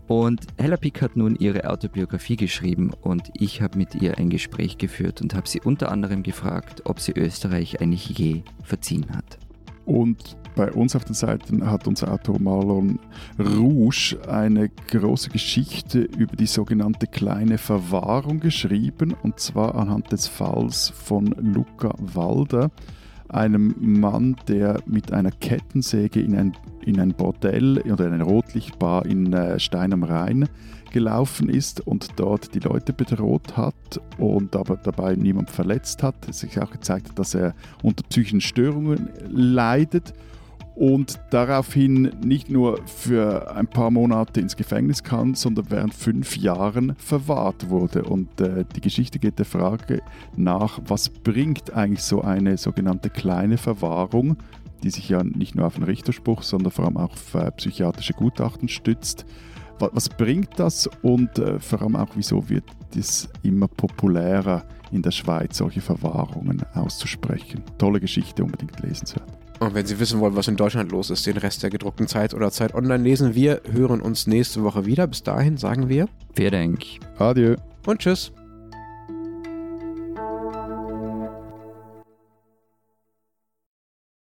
Und Hella Pick hat nun ihre Autobiografie geschrieben und ich habe mit ihr ein Gespräch geführt und habe sie unter anderem gefragt, ob sie Österreich eigentlich je verziehen hat. Und bei uns auf den Seiten hat unser Autor Marlon Rouge eine große Geschichte über die sogenannte kleine Verwahrung geschrieben, und zwar anhand des Falls von Luca Walder, einem Mann, der mit einer Kettensäge in ein, in ein Bordell oder eine Rotlichtbar in äh, Stein am Rhein gelaufen ist und dort die Leute bedroht hat und aber dabei niemand verletzt hat. Es sich auch gezeigt hat, dass er unter psychischen Störungen leidet und daraufhin nicht nur für ein paar Monate ins Gefängnis kann, sondern während fünf Jahren verwahrt wurde. Und äh, die Geschichte geht der Frage nach, was bringt eigentlich so eine sogenannte kleine Verwahrung, die sich ja nicht nur auf einen Richterspruch, sondern vor allem auch auf äh, psychiatrische Gutachten stützt. Was, was bringt das und äh, vor allem auch, wieso wird es immer populärer in der Schweiz, solche Verwahrungen auszusprechen? Tolle Geschichte, unbedingt lesenswert. Und wenn Sie wissen wollen, was in Deutschland los ist, den Rest der gedruckten Zeit oder Zeit online lesen wir, hören uns nächste Woche wieder. Bis dahin sagen wir Vielen Dank. Adieu. und tschüss.